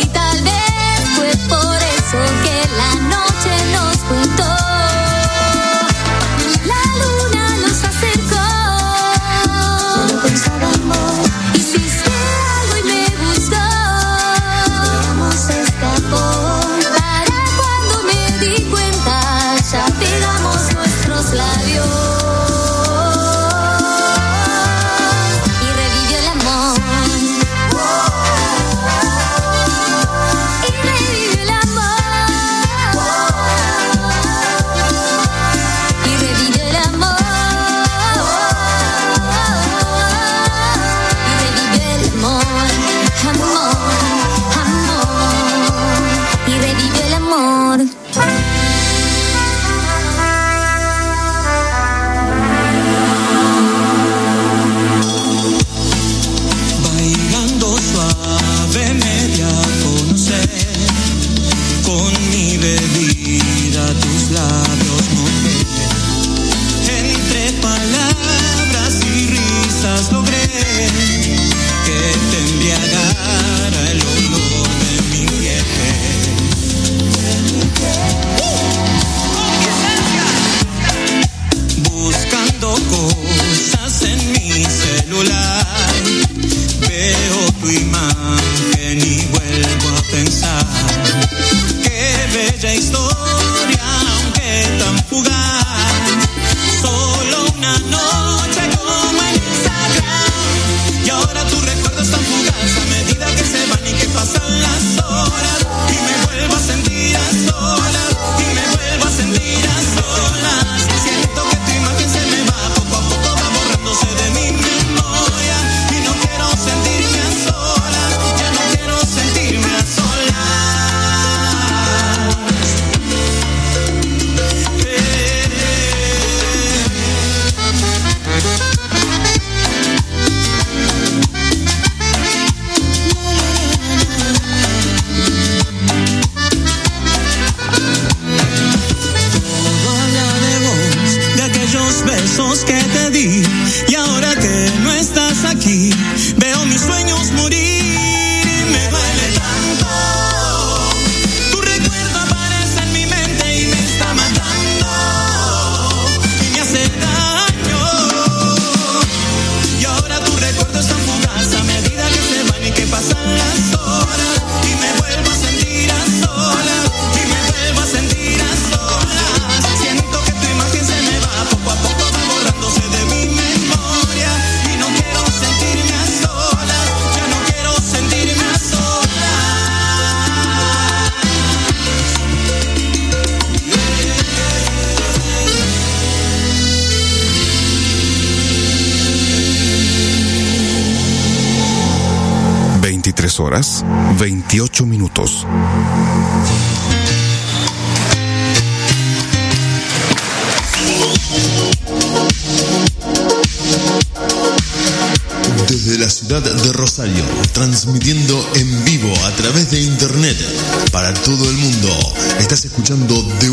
para todo el mundo. Estás escuchando de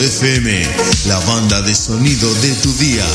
FM, la banda de sonido de tu día.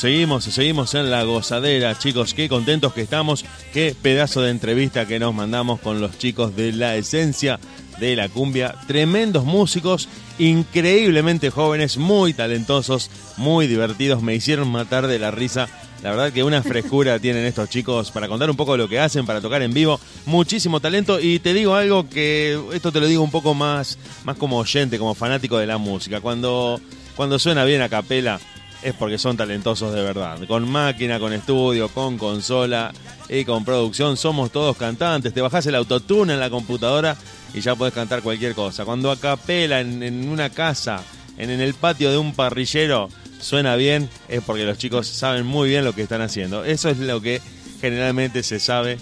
Seguimos, seguimos, en la gozadera, chicos. Qué contentos que estamos. Qué pedazo de entrevista que nos mandamos con los chicos de la esencia de la cumbia. Tremendos músicos, increíblemente jóvenes, muy talentosos, muy divertidos. Me hicieron matar de la risa. La verdad que una [laughs] frescura tienen estos chicos para contar un poco lo que hacen, para tocar en vivo. Muchísimo talento. Y te digo algo que esto te lo digo un poco más, más como oyente, como fanático de la música. Cuando, cuando suena bien a capela es porque son talentosos de verdad. Con máquina, con estudio, con consola y con producción somos todos cantantes. Te bajás el autotune en la computadora y ya podés cantar cualquier cosa. Cuando a capela en, una casa, en el patio de un parrillero, suena bien, es porque los chicos saben muy bien lo que están haciendo. Eso es lo que generalmente se sabe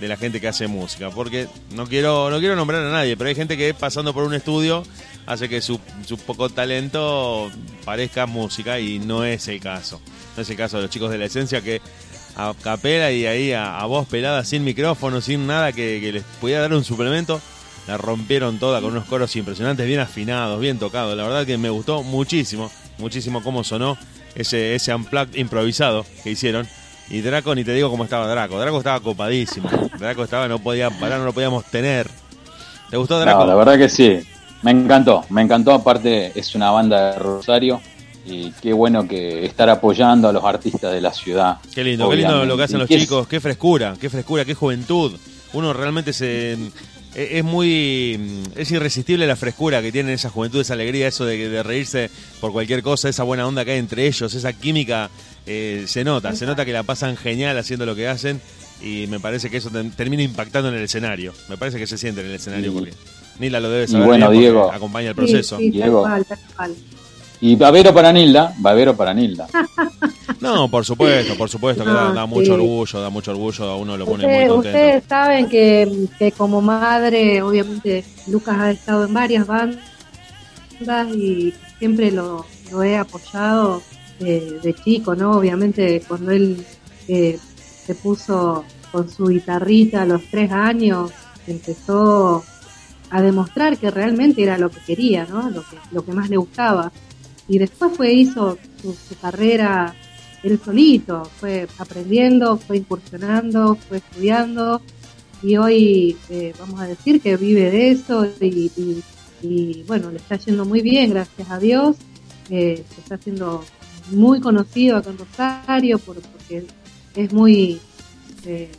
de la gente que hace música. Porque no quiero, no quiero nombrar a nadie, pero hay gente que pasando por un estudio hace que su, su poco talento parezca música y no es el caso. No es el caso de los chicos de la esencia que a capela y ahí a, a voz pelada, sin micrófono, sin nada que, que les pudiera dar un suplemento, la rompieron toda con unos coros impresionantes, bien afinados, bien tocados. La verdad que me gustó muchísimo, muchísimo cómo sonó ese, ese unplugged improvisado que hicieron. Y Draco, ni te digo cómo estaba Draco. Draco estaba copadísimo. Draco estaba, no podía parar, no lo podíamos tener. ¿Te gustó Draco? No, la verdad que sí. Me encantó, me encantó. Aparte, es una banda de Rosario. Y qué bueno que estar apoyando a los artistas de la ciudad. Qué lindo, qué lindo lo que hacen los chicos, qué frescura, qué frescura, qué juventud. Uno realmente se es muy es irresistible la frescura que tienen esa juventud, esa alegría, eso de, de reírse por cualquier cosa, esa buena onda que hay entre ellos, esa química eh, se nota, se nota que la pasan genial haciendo lo que hacen y me parece que eso te- termina impactando en el escenario. Me parece que se siente en el escenario porque Nila lo debe Y saber bueno, bien porque Diego. acompaña el proceso. sí, Diego. cual, tal cual. Y babero para Nilda, babero para Nilda. [laughs] No, por supuesto, por supuesto, que da, No, da sí. mucho orgullo, da mucho orgullo, a uno lo pone muy Ustedes, contento. ustedes saben que, que como madre, obviamente, Lucas ha estado en varias bandas y siempre lo, lo he apoyado eh, de chico, ¿no? Obviamente, cuando él eh, se puso con su guitarrita a los tres años, empezó a demostrar que realmente era lo que quería, ¿no? Lo que, lo que más le gustaba. Y después fue, hizo su, su carrera él solito, fue aprendiendo, fue incursionando, fue estudiando y hoy eh, vamos a decir que vive de eso y, bueno, le está yendo muy bien, gracias a Dios, eh, está haciendo muy conocido acá en Rosario por- porque es muy, eh,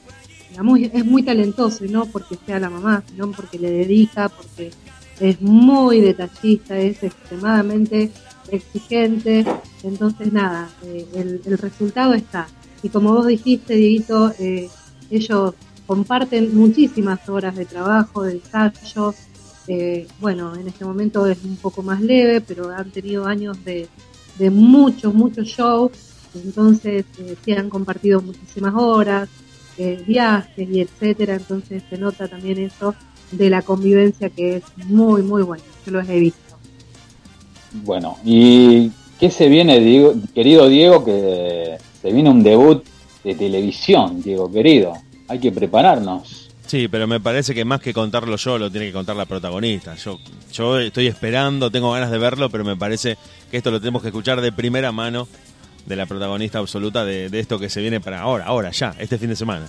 es muy talentoso y no porque sea la mamá, sino porque le dedica, porque es muy detallista, es extremadamente exigente, entonces nada, eh, el, resultado está. Y como vos dijiste, Dieguito, eh, ellos comparten muchísimas horas de trabajo, de ensayos, eh, bueno, en este momento es un poco más leve, pero han tenido años de, de muchos, muchos shows, entonces sí han compartido muchísimas horas, viajes y etcétera, entonces se nota también eso de la convivencia que es muy, muy buena, yo los he visto. Bueno, ¿y qué se viene, Diego, querido Diego? Que se viene un debut de televisión, Diego querido. Hay que prepararnos. Sí, pero me parece que más que contarlo yo, lo tiene que contar la protagonista. Yo, yo estoy esperando, tengo ganas de verlo, pero me parece que esto lo tenemos que escuchar de primera mano de la protagonista absoluta de, de esto que se viene para ahora, ahora, ya, este fin de semana.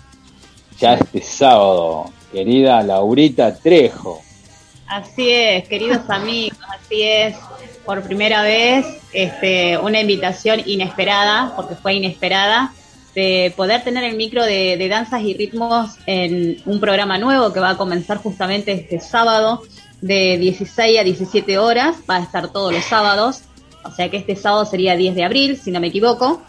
Ya este sábado, querida Laurita Trejo. Así es, queridos amigos, así es. Por primera vez, este, una invitación inesperada, porque fue inesperada, de poder tener el micro de, de danzas y ritmos en un programa nuevo que va a comenzar justamente este sábado de 16 a 17 horas. Va a estar todos los sábados, o sea que este sábado sería 10 de abril, si no me equivoco.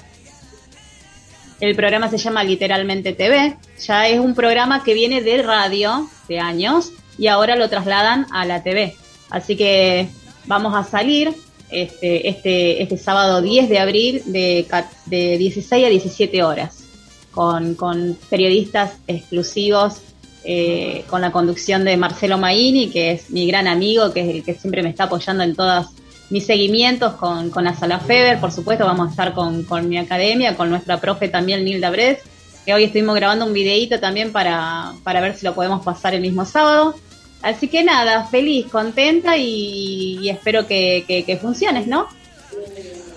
El programa se llama Literalmente TV. Ya es un programa que viene de radio de años y ahora lo trasladan a la TV. Así que vamos a salir este, este, este sábado 10 de abril de, de 16 a 17 horas con, con periodistas exclusivos, eh, con la conducción de Marcelo Maini, que es mi gran amigo, que es el que siempre me está apoyando en todas mis seguimientos con, con la Sala Feber, por supuesto vamos a estar con, con mi academia, con nuestra profe también Nilda Bres, que hoy estuvimos grabando un videíto también para, para ver si lo podemos pasar el mismo sábado. Así que nada, feliz, contenta y, espero que, que, que funciones, ¿no?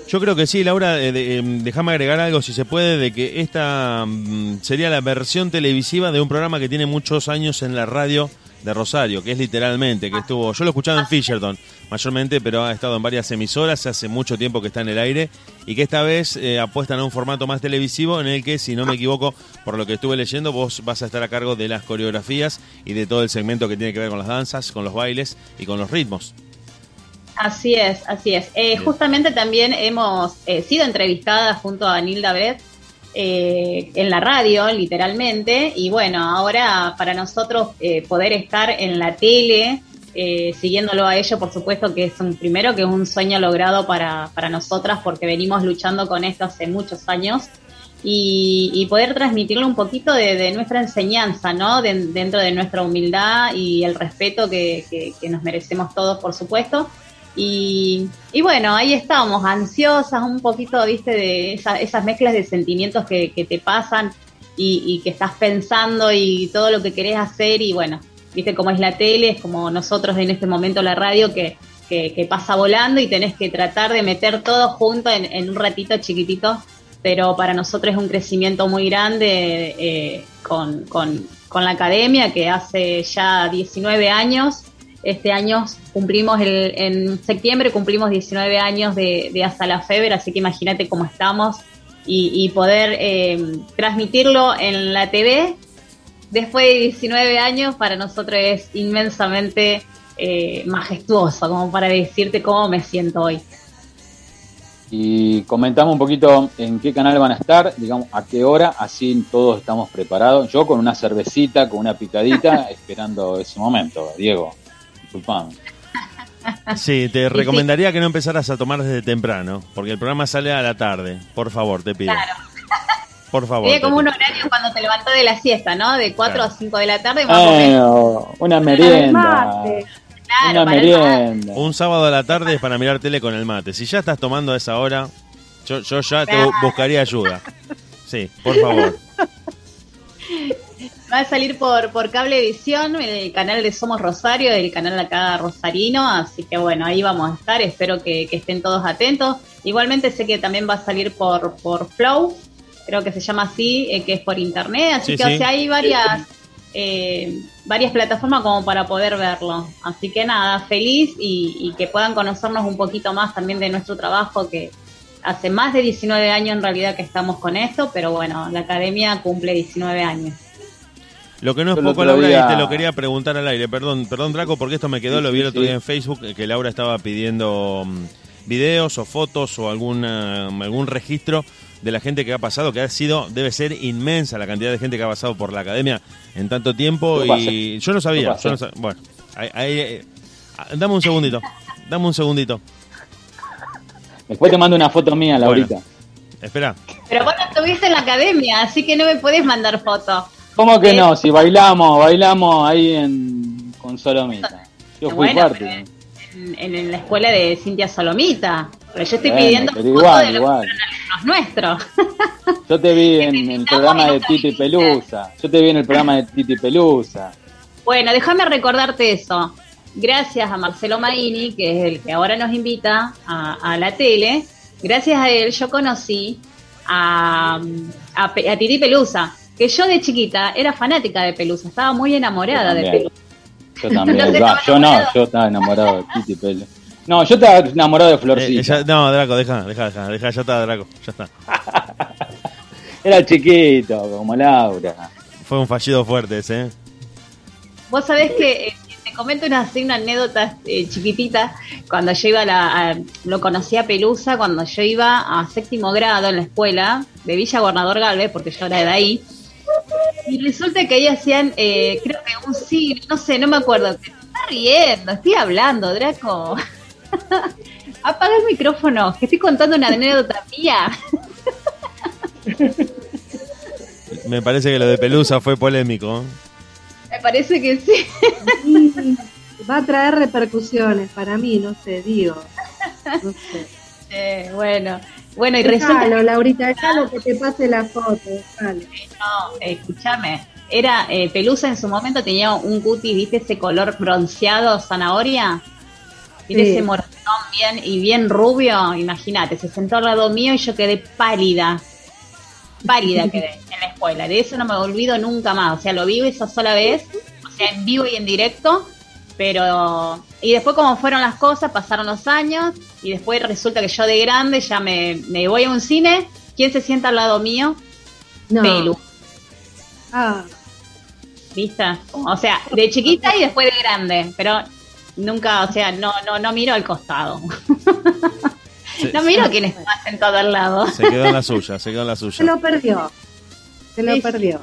Yo creo que sí, Laura, eh, em, déjame agregar algo, si se puede, de que esta mm, sería la versión televisiva de un programa que tiene muchos años en la radio de Rosario, que es literalmente, que estuvo, yo lo he escuchado en Fisherton mayormente, pero ha estado en varias emisoras, hace mucho tiempo que está en el aire, y que esta vez eh, apuestan a un formato más televisivo en el que, si no me equivoco, por lo que estuve leyendo, vos vas a estar a cargo de las coreografías y de todo el segmento que tiene que ver con las danzas, con los bailes y con los ritmos. Así es, así es. Eh, justamente también hemos eh, sido entrevistadas junto a Nilda Bret eh, en la radio, literalmente, y bueno, ahora para nosotros eh, poder estar en la tele, eh, siguiéndolo a ello, por supuesto que es un primero que es un sueño logrado para, para nosotras porque venimos luchando con esto hace muchos años y, y poder transmitirle un poquito de, nuestra enseñanza, ¿no? De- dentro de nuestra humildad y el respeto que- que nos merecemos todos, por supuesto. Y, bueno, ahí estamos, ansiosas, un poquito, viste, de esa- esas mezclas de sentimientos que, te pasan y, que estás pensando y todo lo que querés hacer y bueno, viste cómo es la tele, es como nosotros en este momento la radio que, que, que pasa volando y tenés que tratar de meter todo junto en, en un ratito chiquitito, pero para nosotros es un crecimiento muy grande eh, con, con, con la academia que hace ya 19 años. Este año cumplimos, el, en septiembre cumplimos 19 años de, de Hasta la Feber, así que imagínate cómo estamos y, y poder eh, transmitirlo en la TV después de 19 años para nosotros es inmensamente eh, majestuoso, como para decirte cómo me siento hoy. Y comentamos un poquito en qué canal van a estar, digamos, a qué hora, así todos estamos preparados. Yo con una cervecita, con una picadita, [laughs] esperando ese momento, Diego. Disculpame. Sí, te [laughs] recomendaría que no empezaras a tomar desde temprano, porque el programa sale a la tarde. Por favor, te pido. Claro. Por favor. Sería como un horario cuando te levantás de la siesta, ¿no? De 4 Claro. a 5 de la tarde, más o menos. Bueno, una merienda. Claro, Una merienda. Un sábado a la tarde es para mirar tele con el mate. Si ya estás tomando a esa hora, yo, yo ya te buscaría ayuda. Sí, por favor. [laughs] Va a salir por, por cable edición, el canal de Somos Rosario, el canal acá rosarino, así que bueno, ahí vamos a estar, espero que, que estén todos atentos. Igualmente sé que también va a salir por, por Flow, creo que se llama así, eh, que es por internet, así Sí, que sí. o sea, hay varias, eh, varias plataformas como para poder verlo. Así que nada, feliz y, y que puedan conocernos un poquito más también de nuestro trabajo que hace más de 19 años en realidad que estamos con esto, pero bueno, la academia cumple 19 años. Lo que no es Yo poco, Laura, día- y te lo quería preguntar al aire. Perdón, perdón, Draco, porque esto me quedó, Sí, lo vi el sí, otro sí. día en Facebook, eh, que Laura estaba pidiendo mm, videos o fotos o alguna, algún registro de la gente que ha pasado, que ha sido, debe ser inmensa la cantidad de gente que ha pasado por la academia en tanto tiempo. Yo y yo no sabía, Yo no sab- Bueno, ahí- ahí, eh, dame un segundito, dame un segundito. Después te mando una foto mía, Laurita. Espera. Pero vos no estuviste en la academia, así que no me podés mandar fotos. ¿Cómo que Eh, no? Si bailamos, bailamos ahí en con Solomita. Yo fui Bueno, parte. En, en la escuela de Cintia Solomita. Pero yo estoy Bueno, pidiendo pero igual, de los igual. nuestros. [laughs] Yo te vi en el programa de Titi Pelusa. Yo te vi en el programa de Titi Pelusa. Bueno, déjame recordarte eso. Gracias a Marcelo Maini, que es el que ahora nos invita a, a la tele, gracias a él yo conocí a, a, a Titi Pelusa, que yo de chiquita era fanática de Pelusa, estaba muy enamorada de. Pelusa. Yo también. [laughs] Va, yo no, yo estaba enamorado de Titi Pelusa. No, yo estaba enamorado de Eh, Florcita. ya- no, Draco, deja, deja, deja, deja, ya está, Draco, ya está. [laughs] Era chiquito, como Laura. Fue un fallido fuerte ese, ¿eh? Vos sabés que eh, te comento una, así, una anécdota eh, chiquitita. Cuando yo iba a la. a- lo conocí a Pelusa cuando yo iba a séptimo grado en la escuela de Villa Gobernador Galvez, porque yo era de ahí. Y resulta que ahí hacían, eh, creo que un sí, no sé, no me acuerdo. Te estás riendo, estoy hablando, Draco. [laughs] Apaga el micrófono, que estoy contando una anécdota mía. [laughs] Me parece que lo de Pelusa fue polémico. Me parece que sí. Va a traer repercusiones para mí, no sé, digo. [laughs] No sé. Eh, bueno, bueno, y resulta Déjalo, Laurita, déjalo que te pase la foto, déjalo. No, escúchame. Era eh, Pelusa en su momento tenía un cutis, ¿viste? Ese color bronceado, zanahoria. Sí. Ese moratón bien y bien rubio. Imagínate, se sentó al lado mío y yo quedé pálida. Pálida [laughs] quedé en la escuela. De eso no me olvido nunca más. O sea, lo vivo esa sola vez. O sea, en vivo y en directo. Pero. Y después, como fueron las cosas, pasaron los años. Y después resulta que yo de grande ya me, me voy a un cine. ¿Quién se sienta al lado mío? No. Pelu. Ah, ¿Viste? O sea, de chiquita y después de grande, pero nunca, o sea, no, no, no miro al costado. [laughs] Se, No miro quién está sentado al lado. se quedó en la suya, se quedó en la se suya. lo perdió. Se lo sí. perdió.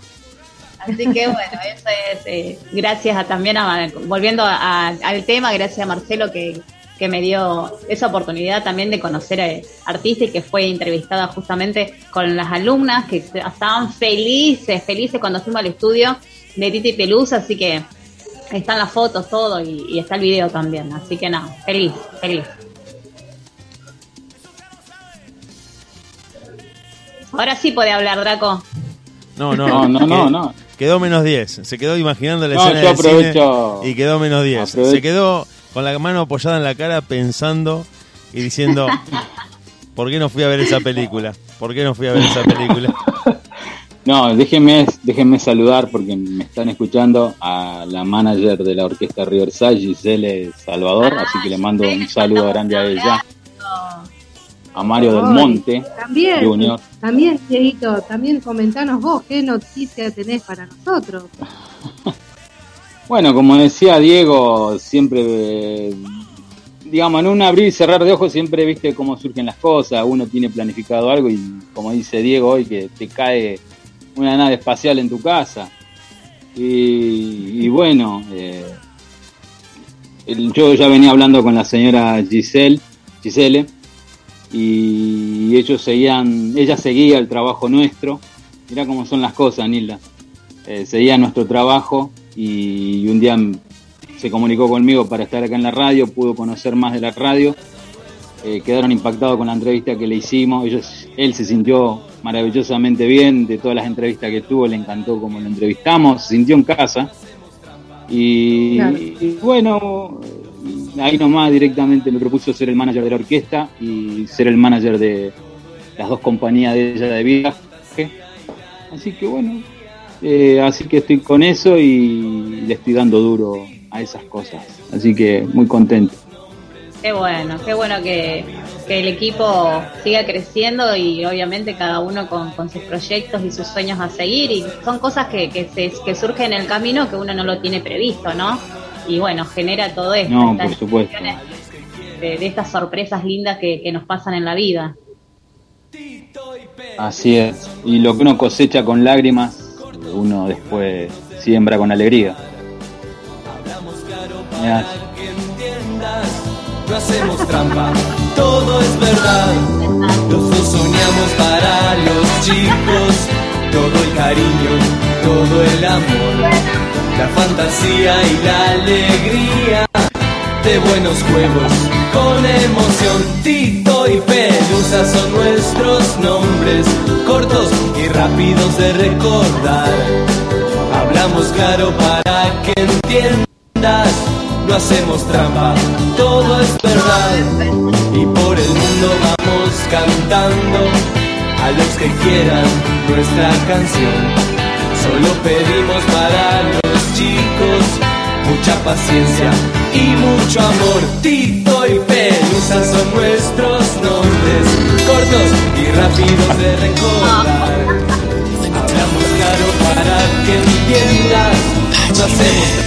Así que bueno, eso es eh, gracias a también a, volviendo a- al tema, gracias a Marcelo que, que me dio esa oportunidad también de conocer a artistas y que fue entrevistada justamente con las alumnas que estaban felices, felices cuando fuimos al estudio de Titi Pelusa, así que están las fotos, todo y, y está el video también, así que nada, feliz, feliz. Ahora sí puede hablar, Draco. No, no, No, no, no, quedó- no. Quedó menos 10. Se quedó imaginando la No, escena yo del cine aprovecho- y quedó menos 10. aprovecho- Se quedó con la mano apoyada en la cara pensando y diciendo, [laughs] ¿por qué no fui a ver esa película? ¿Por qué no fui a ver esa película? [laughs] No, déjenme, déjenme saludar porque me están escuchando a la manager de la orquesta Riverside, Giselle Salvador, así que le mando un saludo grande a ella, a Mario del Monte También, Junior. también, Dieguito, también comentanos vos qué noticia tenés para nosotros. [laughs] Bueno, como decía Diego, siempre, digamos, en un abrir y cerrar de ojos siempre viste cómo surgen las cosas, uno tiene planificado algo y como dice Diego hoy, que te cae una nave espacial en tu casa. Y, y bueno, eh, el- yo ya venía hablando con la señora Giselle, Gisele, y ellos seguían, ella seguía el trabajo nuestro. Mirá cómo son las cosas, Nilda. Eh, seguía nuestro trabajo y un día se comunicó conmigo para estar acá en la radio, pudo conocer más de la radio. Eh, quedaron impactados con la entrevista que le hicimos. Ellos, él se sintió maravillosamente bien de todas las entrevistas que tuvo, le encantó como lo entrevistamos, se sintió en casa. Y, Claro. y bueno, ahí nomás directamente me propuso ser el manager de la orquesta y ser el manager de las dos compañías de ella de viaje. Así que bueno, eh, así que estoy con eso y le estoy dando duro a esas cosas. Así que muy contento. Qué bueno, qué bueno que, que el equipo siga creciendo y obviamente cada uno con, con sus proyectos y sus sueños a seguir y son cosas que, que, se, que surgen en el camino que uno no lo tiene previsto, ¿no? Y bueno, genera todo esto, No, por supuesto. de, de estas sorpresas lindas que, que nos pasan en la vida. Así es. Y lo que uno cosecha con lágrimas, uno después siembra con alegría. Mirá, No hacemos trampa, todo es verdad. Los dos soñamos para los chicos, todo el cariño, todo el amor, la fantasía y la alegría de buenos juegos con emoción. Tito y Pelusa son nuestros nombres, cortos y rápidos de recordar. Hablamos claro para que entiendas, no hacemos trampa, todo es verdad. Y por el mundo vamos cantando a los que quieran nuestra canción. Solo pedimos para los chicos mucha paciencia y mucho amor. Tito y Pelusa son nuestros nombres, cortos y rápidos de recordar. Hablamos claro para que entiendas, no hacemos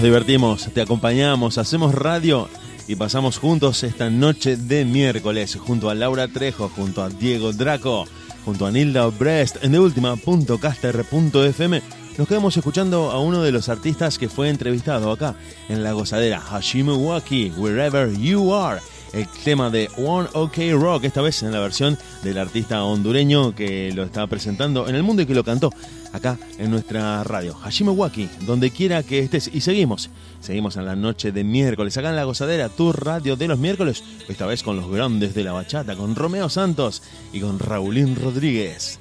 nos divertimos, te acompañamos, hacemos radio y pasamos juntos esta noche de miércoles junto a Laura Trejo, junto a Diego Draco, junto a Nilda Brest en deultima.caster.fm. Nos quedamos escuchando a uno de los artistas que fue entrevistado acá en La Gozadera, Hashimo Waki, Wherever You Are el tema de One OK Rock, esta vez en la versión del artista hondureño que lo estaba presentando en el mundo y que lo cantó acá en nuestra radio. Hashime Waki, donde quiera que estés. Y seguimos, seguimos en la noche de miércoles, acá en la gozadera, tu radio de los miércoles, esta vez con los grandes de la bachata, con Romeo Santos y con Raulín Rodríguez.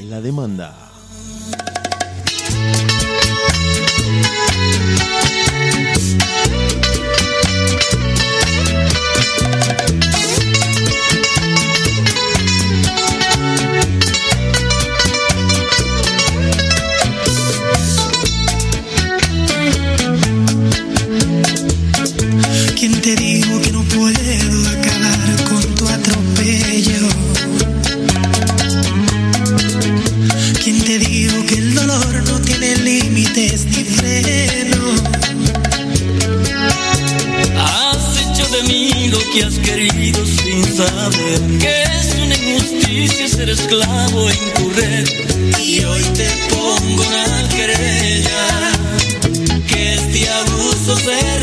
La demanda. Te dijo que no puedo acabar con tu atropello? ¿Quién te dijo que el dolor no tiene límites ni freno? Has hecho de mí lo que has querido sin saber que es una injusticia ser esclavo en tu red. Y hoy te pongo una querella que este abuso se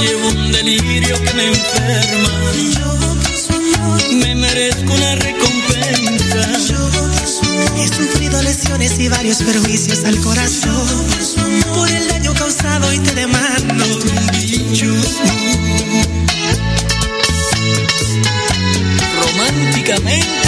Llevo un delirio que me enferma. yo Me merezco una recompensa. yo. He sufrido lesiones y varios perjuicios al corazón por el daño causado y te demando. Románticamente.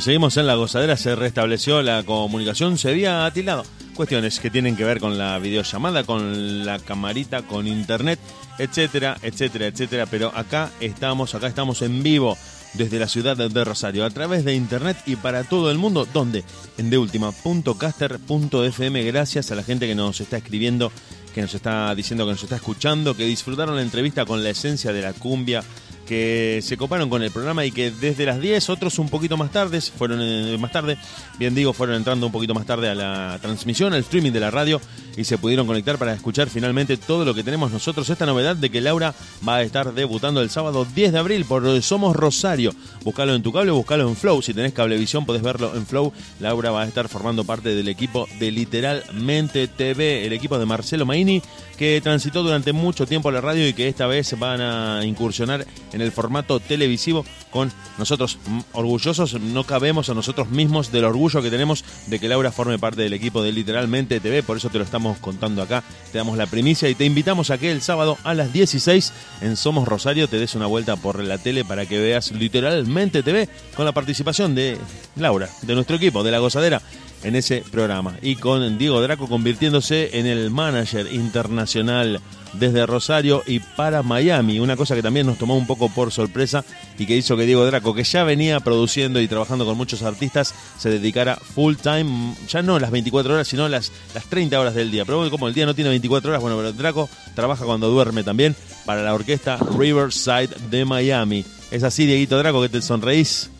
Seguimos, en la gozadera, se restableció la comunicación, se había atilado. cuestiones que tienen que ver con la videollamada, con la camarita, con internet, etcétera, etcétera, etcétera. Pero acá estamos, acá estamos en vivo desde la ciudad de Rosario, a través de internet y para todo el mundo. ¿Dónde? En deultima.caster.fm. Gracias a la gente que nos está escribiendo, que nos está diciendo que nos está escuchando, que disfrutaron la entrevista con la esencia de la cumbia que se coparon con el programa y que desde las 10, otros un poquito más tarde, fueron eh, más tarde, bien digo, fueron entrando un poquito más tarde a la transmisión, al streaming de la radio y se pudieron conectar para escuchar finalmente todo lo que tenemos nosotros. Esta novedad de que Laura va a estar debutando el sábado 10 de abril por Somos Rosario. Búscalo en tu cable, búscalo en Flow. Si tenés cablevisión, podés verlo en Flow. Laura va a estar formando parte del equipo de Literalmente TV, el equipo de Marcelo Maini que transitó durante mucho tiempo la radio y que esta vez van a incursionar en el formato televisivo con nosotros. Orgullosos, no cabemos a nosotros mismos del orgullo que tenemos de que Laura forme parte del equipo de Literalmente TV, por eso te lo estamos contando acá, te damos la primicia y te invitamos a que el sábado a las 16 en Somos Rosario te des una vuelta por la tele para que veas Literalmente TV con la participación de Laura, de nuestro equipo, de la gozadera en ese programa. Y con Diego Draco convirtiéndose en el manager internacional desde Rosario y para Miami. Una cosa que también nos tomó un poco por sorpresa y que hizo que Diego Draco, que ya venía produciendo y trabajando con muchos artistas, se dedicara full time, ya no las 24 horas, sino las, las 30 horas del día. Pero como el día no tiene 24 horas, bueno, pero Draco trabaja cuando duerme también para la orquesta Riverside de Miami. ¿Es así, Dieguito Draco, que te sonreís?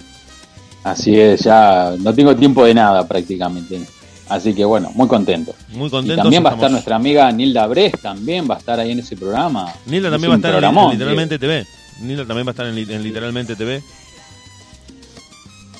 Así es, ya no tengo tiempo de nada prácticamente. Así que bueno, muy contento. Muy contento. También va a estar nuestra amiga Nilda Bres, también va a estar ahí en ese programa. Nilda Es también va a estar en, Literalmente TV. Nilda también va a estar en, Li- en Literalmente TV.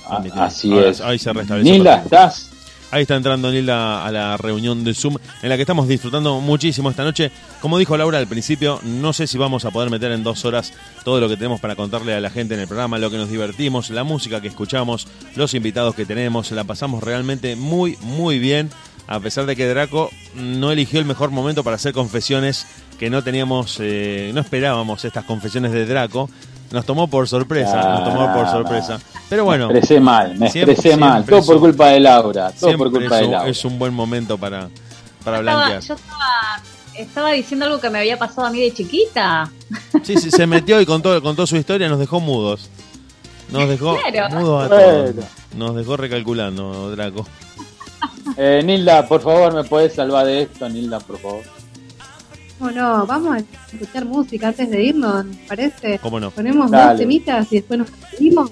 Ah, así Ahora- es. Ahí se. Nilda. ¿estás? Ahí está entrando Nilda a la reunión de Zoom en la que estamos disfrutando muchísimo esta noche. Como dijo Laura al principio, no sé si vamos a poder meter en dos horas todo lo que tenemos para contarle a la gente en el programa, lo que nos divertimos, la música que escuchamos, los invitados que tenemos. La pasamos realmente muy, muy bien. A pesar de que Draco no eligió el mejor momento para hacer confesiones que no teníamos, eh, no esperábamos estas confesiones de Draco. Nos tomó por sorpresa, nos tomó por sorpresa. Pero bueno. Me expresé mal, me siempre- expresé mal. Todo por culpa de Laura. Todo por culpa de Laura. Es un buen momento para, para Estaba- blanquear. yo estaba, estaba diciendo algo que me había pasado a mí de chiquita. Sí, sí, se metió y contó, contó su historia, nos dejó mudos. Nos dejó [laughs] Claro. mudos a todos. Nos dejó recalculando, Draco. Eh, Nilda, por favor, ¿me podés salvar de esto, Nilda, por favor? ¿Cómo no? Vamos a escuchar música antes de irnos, ¿nos parece? ¿Cómo no? Ponemos Dale. dos temitas y después nos despedimos.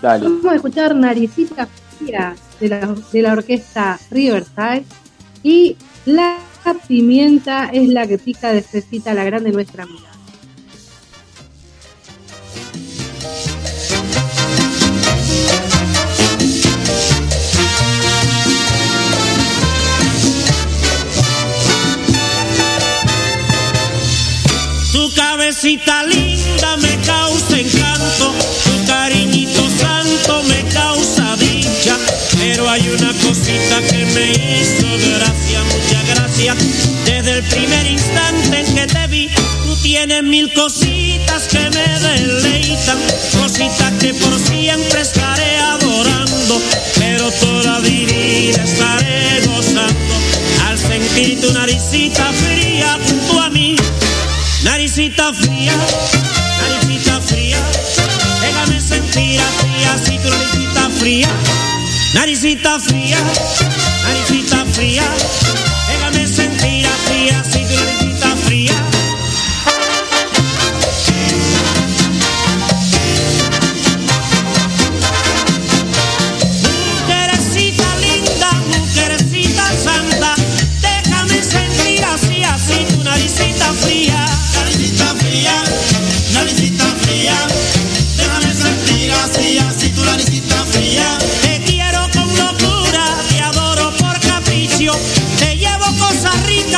Dale. Vamos a escuchar Naricita Fría de la, de la orquesta Riverside y La pimienta es la que pica despacita la grande nuestra amiga. Cabecita linda me causa encanto, tu cariñito santo me causa dicha, pero hay una cosita que me hizo gracia, mucha gracia, desde el primer instante en que te vi, tú tienes mil cositas que me deleitan, cositas que por siempre estaré adorando, pero toda divina estaré gozando, al sentir tu naricita fría junto a. Naricita fría, naricita fría, déjame sentir así, así tu naricita fría. Naricita fría, naricita fría,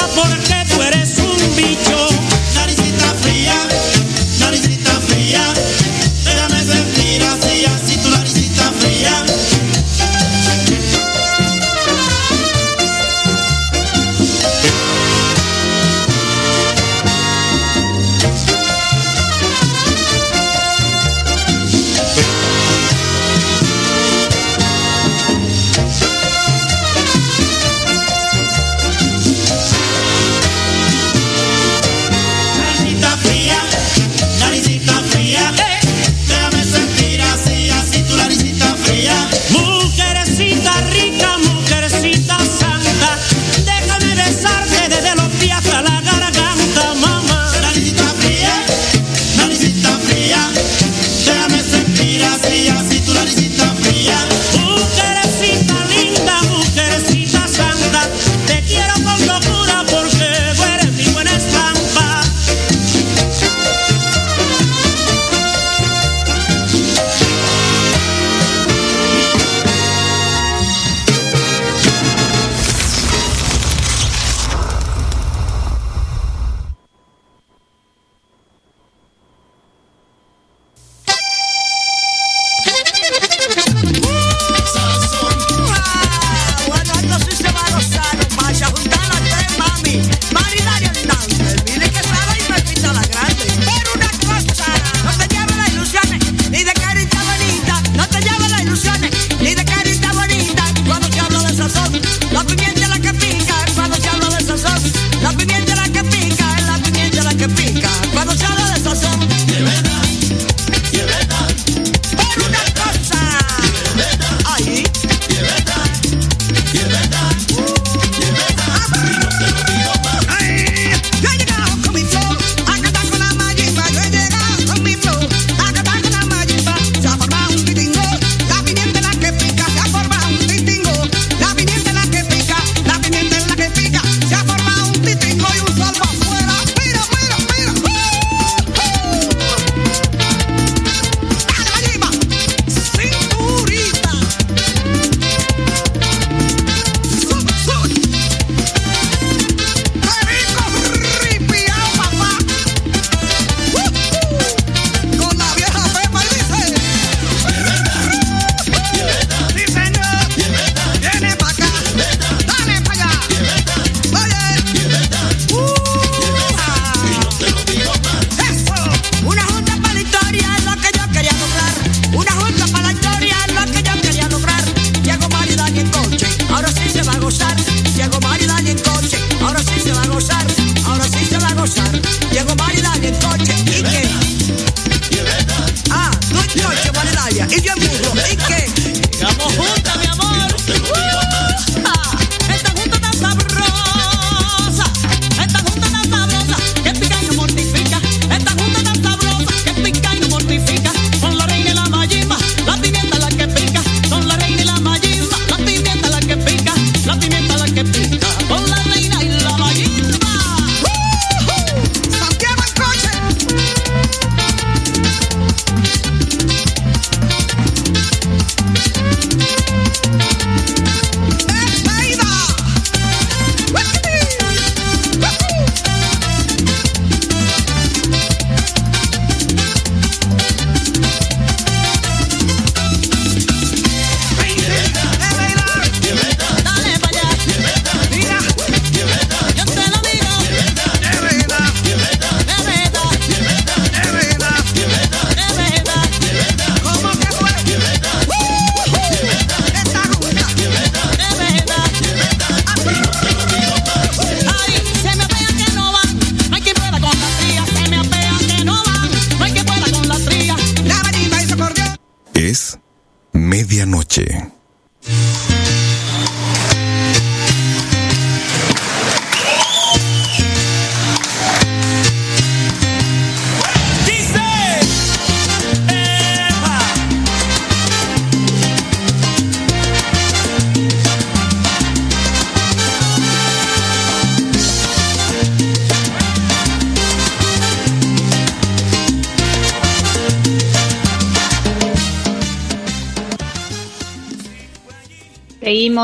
cosas ricas porque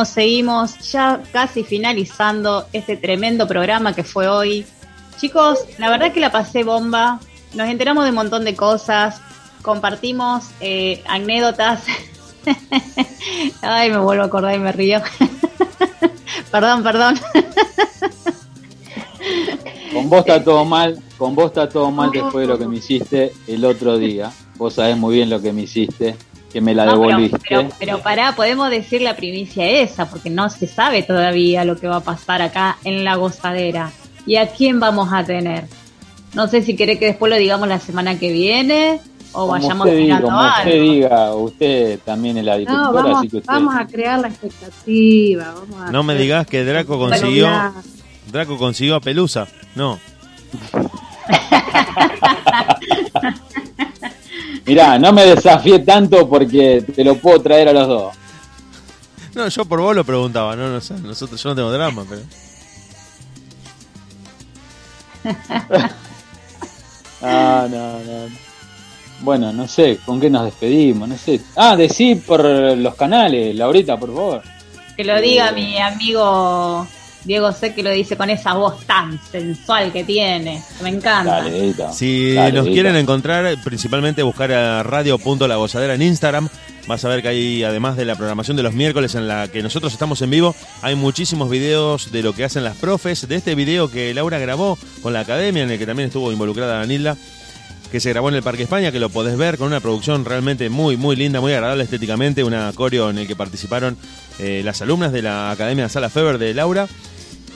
Seguimos, seguimos, ya casi finalizando este tremendo programa que fue hoy. Chicos, la verdad que la pasé bomba. Nos enteramos de un montón de cosas, compartimos eh, anécdotas. [laughs] Ay, me vuelvo a acordar y me río. [laughs] perdón, perdón. Con vos está todo mal, con vos está todo mal después de lo que me hiciste el otro día. Vos sabés muy bien lo que me hiciste, que me la No, pero, devolviste. pero, pero pará, podemos decir la primicia esa, porque no se sabe todavía lo que va a pasar acá en la gozadera. ¿Y a quién vamos a tener? No sé si querés que después lo digamos la semana que viene o Como vayamos usted, diga, como usted algo. diga, usted también es la No, directora, vamos, así que usted... vamos a crear la expectativa. Vamos a No me digas que Draco consiguió. Draco consiguió a Pelusa. No. [laughs] Mirá, no me desafíe tanto porque te lo puedo traer a los dos. No, yo por vos lo preguntaba. No, no sé. Nosotros, yo no tengo drama, pero. [laughs] Ah, no, no. Bueno, no sé, ¿con qué nos despedimos? No sé. Ah, decí por los canales, Laurita, por favor. Que lo diga mi amigo Diego sé que lo dice con esa voz tan sensual que tiene. Me encanta. Si Dale, nos Edita. quieren encontrar, principalmente buscar a radio.lagozadera en Instagram. Vas a ver que hay, además de la programación de los miércoles en la que nosotros estamos en vivo, hay muchísimos videos de lo que hacen las profes, de este video que Laura grabó con la academia, en el que también estuvo involucrada Danilda, que se grabó en el Parque España, que lo podés ver con una producción realmente muy, muy linda, muy agradable estéticamente, una coreo en el que participaron eh, las alumnas de la Academia Sala Feber de Laura.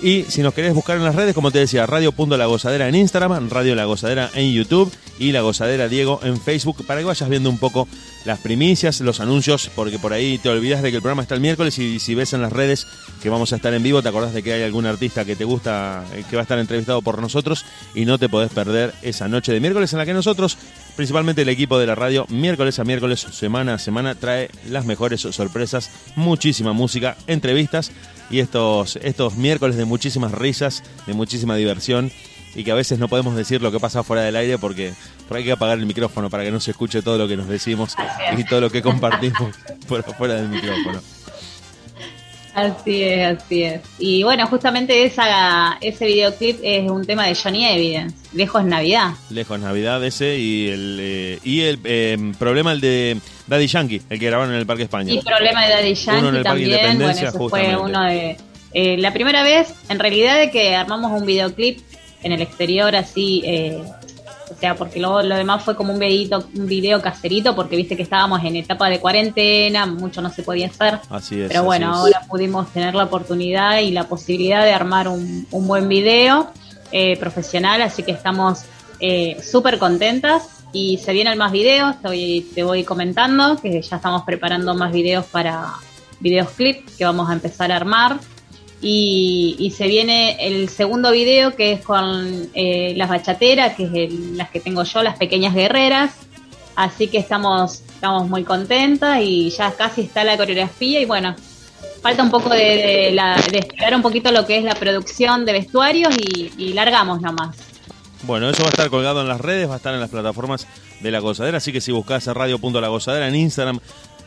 Y si nos querés buscar en las redes, como te decía, radio.lagozadera en Instagram, Radio La Gozadera en YouTube y La Gozadera Diego en Facebook, para que vayas viendo un poco las primicias, los anuncios, porque por ahí te olvidas de que el programa está el miércoles y si ves en las redes que vamos a estar en vivo, te acordás de que hay algún artista que te gusta, eh, que va a estar entrevistado por nosotros y no te podés perder esa noche de miércoles en la que nosotros, principalmente el equipo de la radio, miércoles a miércoles, semana a semana, trae las mejores sorpresas, muchísima música, entrevistas y estos, estos miércoles de muchísimas risas, de muchísima diversión y que a veces no podemos decir lo que pasa fuera del aire porque, hay que apagar el micrófono para que no se escuche todo lo que nos decimos y todo lo que compartimos [laughs] por afuera del micrófono. Así es, así es. Y bueno, justamente esa, ese videoclip es un tema de Johnny Evidence, Lejos Navidad. Lejos Navidad ese y el, eh, y el eh, problema el de Daddy Yankee, el que grabaron en el Parque España. Y problema de Daddy Uno en Yankee el Parque también. Bueno, Independencia, fue justamente. uno de. eh, la primera vez, en realidad, de que armamos un videoclip en el exterior, así. O sea, porque lo, lo demás fue como un videito, un video caserito, porque viste que estábamos en etapa de cuarentena, mucho no se podía hacer. Así es. Pero así bueno, es. ahora pudimos tener la oportunidad y la posibilidad de armar un, un buen video eh, profesional, así que estamos eh, súper contentas y se vienen más videos, te voy, te voy comentando que ya estamos preparando más videos para videos clip que vamos a empezar a armar. Y, y se viene el segundo video que es con eh, las bachateras, que es el- las que tengo yo, las pequeñas guerreras. Así que estamos, estamos muy contentas y ya casi está la coreografía y bueno, falta un poco de, de, explorar un poquito lo que es la producción de vestuarios y, largamos nomás. Bueno, eso va a estar colgado en las redes, va a estar en las plataformas de La Gozadera, así que si buscas a radio.lagozadera en Instagram,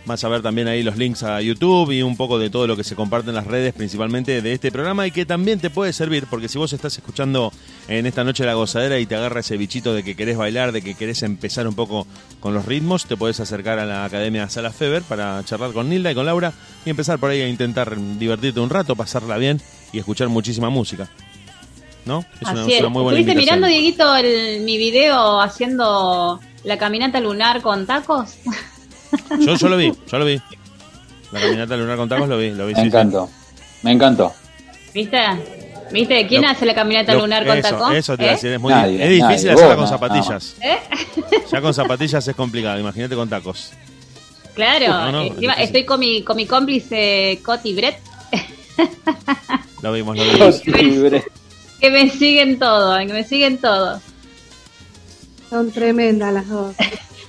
vas a ver también ahí los links a YouTube y un poco de todo lo que se comparte en las redes, principalmente de este programa, y que también te puede servir, porque si vos estás escuchando en esta noche La Gozadera y te agarra ese bichito de que querés bailar, de que querés empezar un poco con los ritmos, te puedes acercar a la Academia Sala Feber para charlar con Nilda y con Laura y empezar por ahí a intentar divertirte un rato, pasarla bien y escuchar muchísima música. ¿No? Es una, Así es es. una muy buena ¿Estuviste invitación. mirando, Dieguito, el- mi video haciendo la caminata lunar con tacos? [laughs] Yo, yo lo vi, yo lo vi. La caminata lunar con tacos lo vi, lo vi. Me sí, sí. encantó, me encantó. ¿Viste? ¿Viste? ¿Quién Lo- hace la caminata Lo- lunar con eso, tacos? Eso te iba a decir, es, muy Nadie, es difícil nadie, hacerla vos, con zapatillas. ¿Eh? [laughs] Ya con zapatillas es complicado, imagínate con tacos. Claro, No, no, encima sí, sí. estoy con mi, con mi cómplice Coti Brett, [laughs] Lo vimos, lo vimos. que me siguen todo, que me siguen todo. Son tremendas las dos.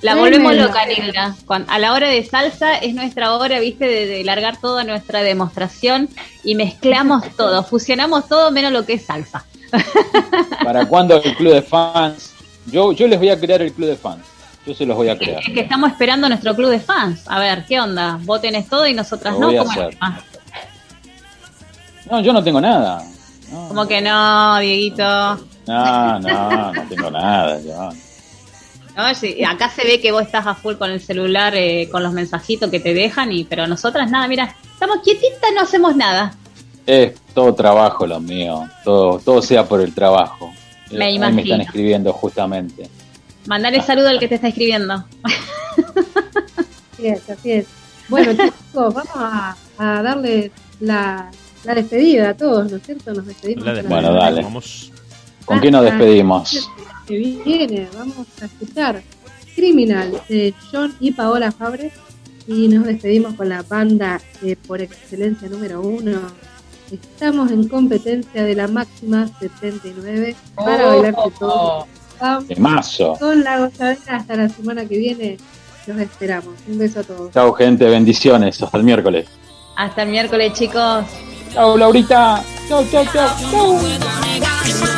La volvemos loca, Nilda. A la hora de salsa es nuestra hora, viste, de, de largar toda nuestra demostración y mezclamos [laughs] todo, fusionamos todo menos lo que es salsa. [laughs] ¿Para cuándo el club de fans? Yo, yo les voy a crear el club de fans. Yo se los voy a crear. Es que estamos esperando nuestro club de fans. A ver, ¿qué onda? Vos tenés todo y nosotras Lo no. voy a ¿Cómo, hacer. ah, No, yo no tengo nada. ¿Cómo que no, Dieguito? No, no, no tengo nada. Yo. No, sí, acá se ve que vos estás a full con el celular, eh, con los mensajitos que te dejan, y pero nosotras nada, mira, estamos quietitas, no hacemos nada. Es todo trabajo lo mío. Todo, todo sea por el trabajo. Me Ahí imagino. me están escribiendo justamente. Mandale saludo al que te está escribiendo. Así es, así es. Bueno, chicos, vamos a, a darle la, la despedida a todos, ¿no es cierto? Nos despedimos. La con de- Bueno, dale. Vamos. ¿Con qué nos despedimos? Que viene, vamos a escuchar Criminal de John y Paola Fabre y nos despedimos con la banda eh, por excelencia número uno. Estamos en competencia de la máxima 79 para Oh. bailarse todos. Vamos Temazo. con la gozadera hasta la semana que viene. Los esperamos. Un beso a todos. Chao, gente. Bendiciones. Hasta el miércoles. Hasta el miércoles, chicos. Chao, Laurita. Chao, chao, chao. chao.